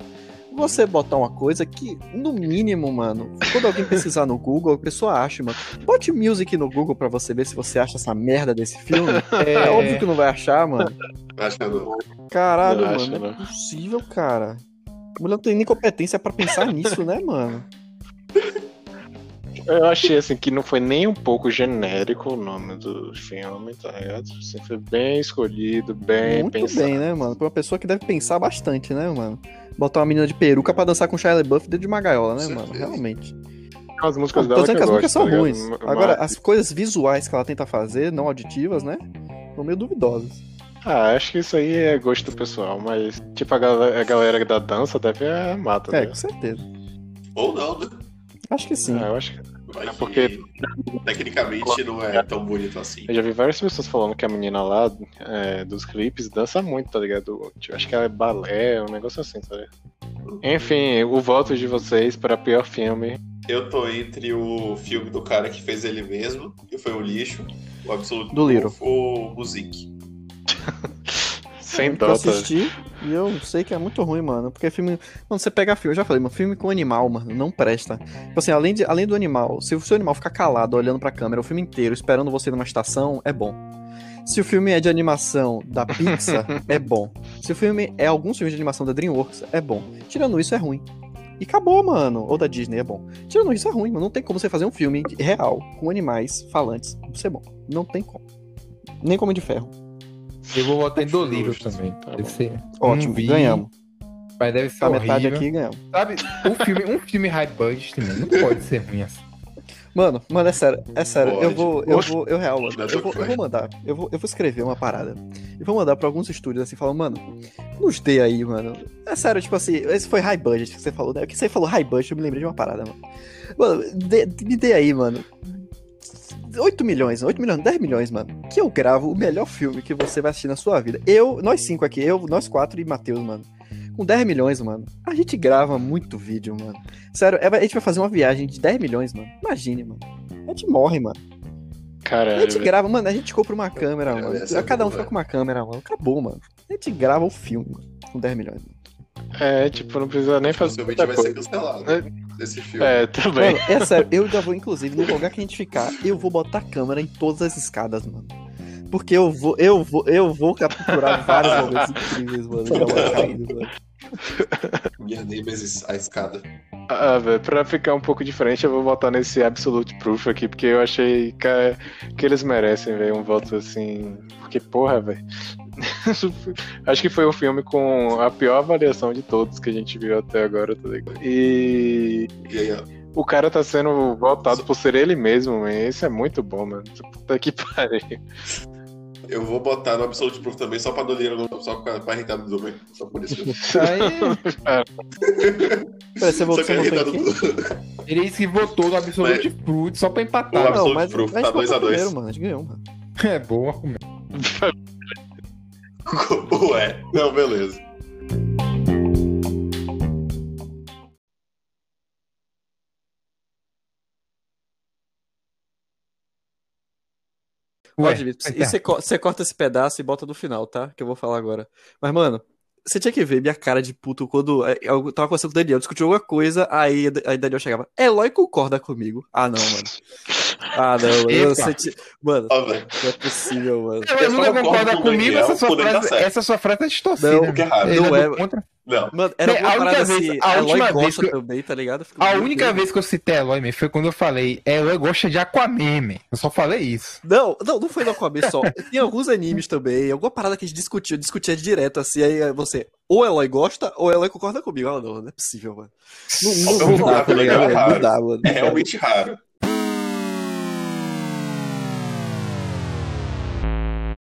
Speaker 3: você botar uma coisa que, no mínimo, mano, quando alguém pesquisar no Google, a pessoa acha, mano. Bote music no Google pra você ver se você acha essa merda desse filme. É, óbvio que não vai achar, mano.
Speaker 2: Não.
Speaker 3: Caralho,
Speaker 1: Não
Speaker 3: mano,
Speaker 1: acho,
Speaker 3: não
Speaker 1: não.
Speaker 3: é possível, cara. A mulher não tem nem competência pra pensar nisso, né, mano?
Speaker 1: Eu achei assim que não foi nem um pouco genérico o nome do filme, tá ligado? Assim, foi bem escolhido, bem
Speaker 3: Muito
Speaker 1: pensado.
Speaker 3: bem, né, mano? Pra uma pessoa que deve pensar bastante, né, mano? Botar uma menina de peruca pra dançar com Shia LaBeouf dentro de uma gaiola, né, mano? Realmente.
Speaker 1: As músicas
Speaker 3: Tô
Speaker 1: dela
Speaker 3: dizendo que as músicas são
Speaker 1: tá
Speaker 3: ruins. Agora, as coisas visuais que ela tenta fazer, não auditivas, né? São meio duvidosas.
Speaker 1: Ah, acho que isso aí é gosto pessoal, mas tipo a galera, a galera da dança deve amar, tá
Speaker 3: É, com certeza.
Speaker 2: Ou não, né?
Speaker 3: Acho que sim.
Speaker 1: Ah, eu acho que
Speaker 2: Vai
Speaker 1: É
Speaker 2: que
Speaker 1: porque-
Speaker 2: tecnicamente não é tão bonito assim.
Speaker 1: eu já vi várias pessoas falando que a menina lá é, dos clipes dança muito, tá ligado? Tipo, acho que ela é balé, um negócio assim, tá ligado? Enfim, o voto de vocês para pior filme.
Speaker 2: Eu tô entre o filme do cara que fez ele mesmo, que foi o lixo, o absoluto
Speaker 3: Do Little.
Speaker 2: o Music.
Speaker 1: Sem
Speaker 3: eu
Speaker 1: dó,
Speaker 3: assisti e eu sei que é muito ruim, mano. Porque filme. Quando você pega filme, eu já falei, mano, filme com animal, mano, não presta. Tipo assim, além, de, além do animal, se o seu animal ficar calado olhando pra câmera o filme inteiro, esperando você numa estação, é bom. Se o filme é de animação da Pixar, é bom. Se o filme é alguns filmes de animação da DreamWorks, é bom. Tirando isso, é ruim. E acabou, mano. Ou da Disney, é bom. Tirando isso, é ruim, mano. Não tem como você fazer um filme real, com animais falantes, ser bom. Não tem como. Nem como de ferro.
Speaker 4: Eu vou votar em Dolittle
Speaker 2: Justo.
Speaker 4: também.
Speaker 1: Tá
Speaker 4: Deve ser.
Speaker 3: Ótimo,
Speaker 4: vi,
Speaker 3: ganhamos.
Speaker 4: Mas deve ser
Speaker 3: Tá metade aqui ganhamos.
Speaker 4: Sabe, um filme, um filme high budget também não pode ser ruim assim.
Speaker 3: Mano, mano, é sério, é sério, eu vou, eu vou, eu real, mano, eu vou, eu vou mandar, eu vou, eu vou escrever uma parada e vou mandar pra alguns estúdios assim, falando, mano, nos dê aí, mano, é sério, tipo assim, esse foi high budget que você falou, né, que você falou high budget, eu me lembrei de uma parada, mano, mano, dê- me dê aí, mano, 8 milhões, 8 milhões, 10 milhões, mano, que eu gravo o melhor filme que você vai assistir na sua vida, eu, nós cinco aqui, eu, nós quatro e Matheus, mano, com 10 milhões, mano, a gente grava muito vídeo, mano, sério, é- a gente vai fazer uma viagem de 10 milhões, mano, imagine, mano. A gente morre, mano. A
Speaker 1: Caralho.
Speaker 3: gente
Speaker 1: velho.
Speaker 3: grava, mano, a gente compra uma câmera, mano.
Speaker 2: é
Speaker 3: Cada um fica com uma câmera, mano. Acabou, mano. A gente grava o filme, mano, com 10 milhões. mano.
Speaker 1: É, tipo, não precisa nem fazer.
Speaker 2: Possivelmente vai ser
Speaker 1: coisa.
Speaker 2: cancelado
Speaker 1: É.
Speaker 2: esse filme.
Speaker 1: É, também.
Speaker 3: Mano, é sério, eu ainda vou, inclusive, no lugar que a gente ficar, eu vou botar câmera em todas as escadas, mano. Porque eu vou, eu vou, eu vou capturar vários momentos incríveis, mano. caindo, mano.
Speaker 2: Minha Nemesis, a escada.
Speaker 1: Ah, velho, pra ficar um pouco diferente, eu vou votar nesse Absolute Proof aqui, porque eu achei que, que eles merecem, velho, um voto assim. Porque, porra, velho. Acho que foi o filme com a pior avaliação de todos que a gente viu até agora, tá ligado? E
Speaker 2: E aí, ó.
Speaker 1: o cara tá sendo votado por ser ele mesmo, man. Isso é muito bom, mano. Puta que pariu.
Speaker 2: Eu vou botar no Absolute Proof também, só pra doleira, só pra, pra irritar do Dumer. Só por isso.
Speaker 4: Aí,
Speaker 3: você
Speaker 2: Só
Speaker 3: votou?
Speaker 2: Dumer.
Speaker 4: ele disse que votou no Absolute Fruit só pra
Speaker 2: O
Speaker 4: empatar.
Speaker 3: Não,
Speaker 2: Absolute
Speaker 3: mas
Speaker 2: Proof
Speaker 3: gente
Speaker 2: tá
Speaker 3: votou
Speaker 2: 2 a 2
Speaker 3: primeiro, mano. A gente ganhou, mano.
Speaker 4: É boa.
Speaker 2: Ué, não, beleza.
Speaker 4: Ué,
Speaker 3: Pode, Vitor. E
Speaker 4: ter.
Speaker 3: você, co- você corta esse pedaço e bota no final, tá? Que eu vou falar agora. Mas, mano, você tinha que ver minha cara de puto quando é, eu tava conversando com o Daniel, discutiu alguma coisa, aí, aí Daniel chegava, Eloy concorda comigo. Ah, não, mano. Ah, não, mano. Eu
Speaker 4: Epa.
Speaker 3: senti... Mano, não é possível, mano.
Speaker 4: Eu nunca concorda comigo,
Speaker 2: Daniel
Speaker 4: essa sua,
Speaker 2: tá
Speaker 4: frase, essa sua frase é distorcida.
Speaker 3: Não,
Speaker 2: o que é
Speaker 3: Não é-
Speaker 4: contra-
Speaker 2: Não.
Speaker 3: Mano, era
Speaker 4: Bem,
Speaker 3: alguma
Speaker 4: a única
Speaker 3: parada
Speaker 4: vez-
Speaker 3: assim,
Speaker 4: a
Speaker 3: Eloy
Speaker 4: última vez que eu-
Speaker 3: também, tá ligado? Fico,
Speaker 4: A única vez que eu citei Eloy man, foi quando eu falei, Eloy gosta de Aquaman, man. Eu só falei isso.
Speaker 3: Não, não, não foi no Aquaman só. Tem alguns animes também, alguma parada que a gente discutiu, discutia direto, assim, aí você, ou Eloy gosta, ou Eloy concorda comigo. Ah, não, não é possível, mano. Não, não, não
Speaker 2: contrário,
Speaker 3: dá, tá
Speaker 2: é
Speaker 3: ligado?
Speaker 2: raro.
Speaker 3: Não dá, mano.
Speaker 2: É realmente raro.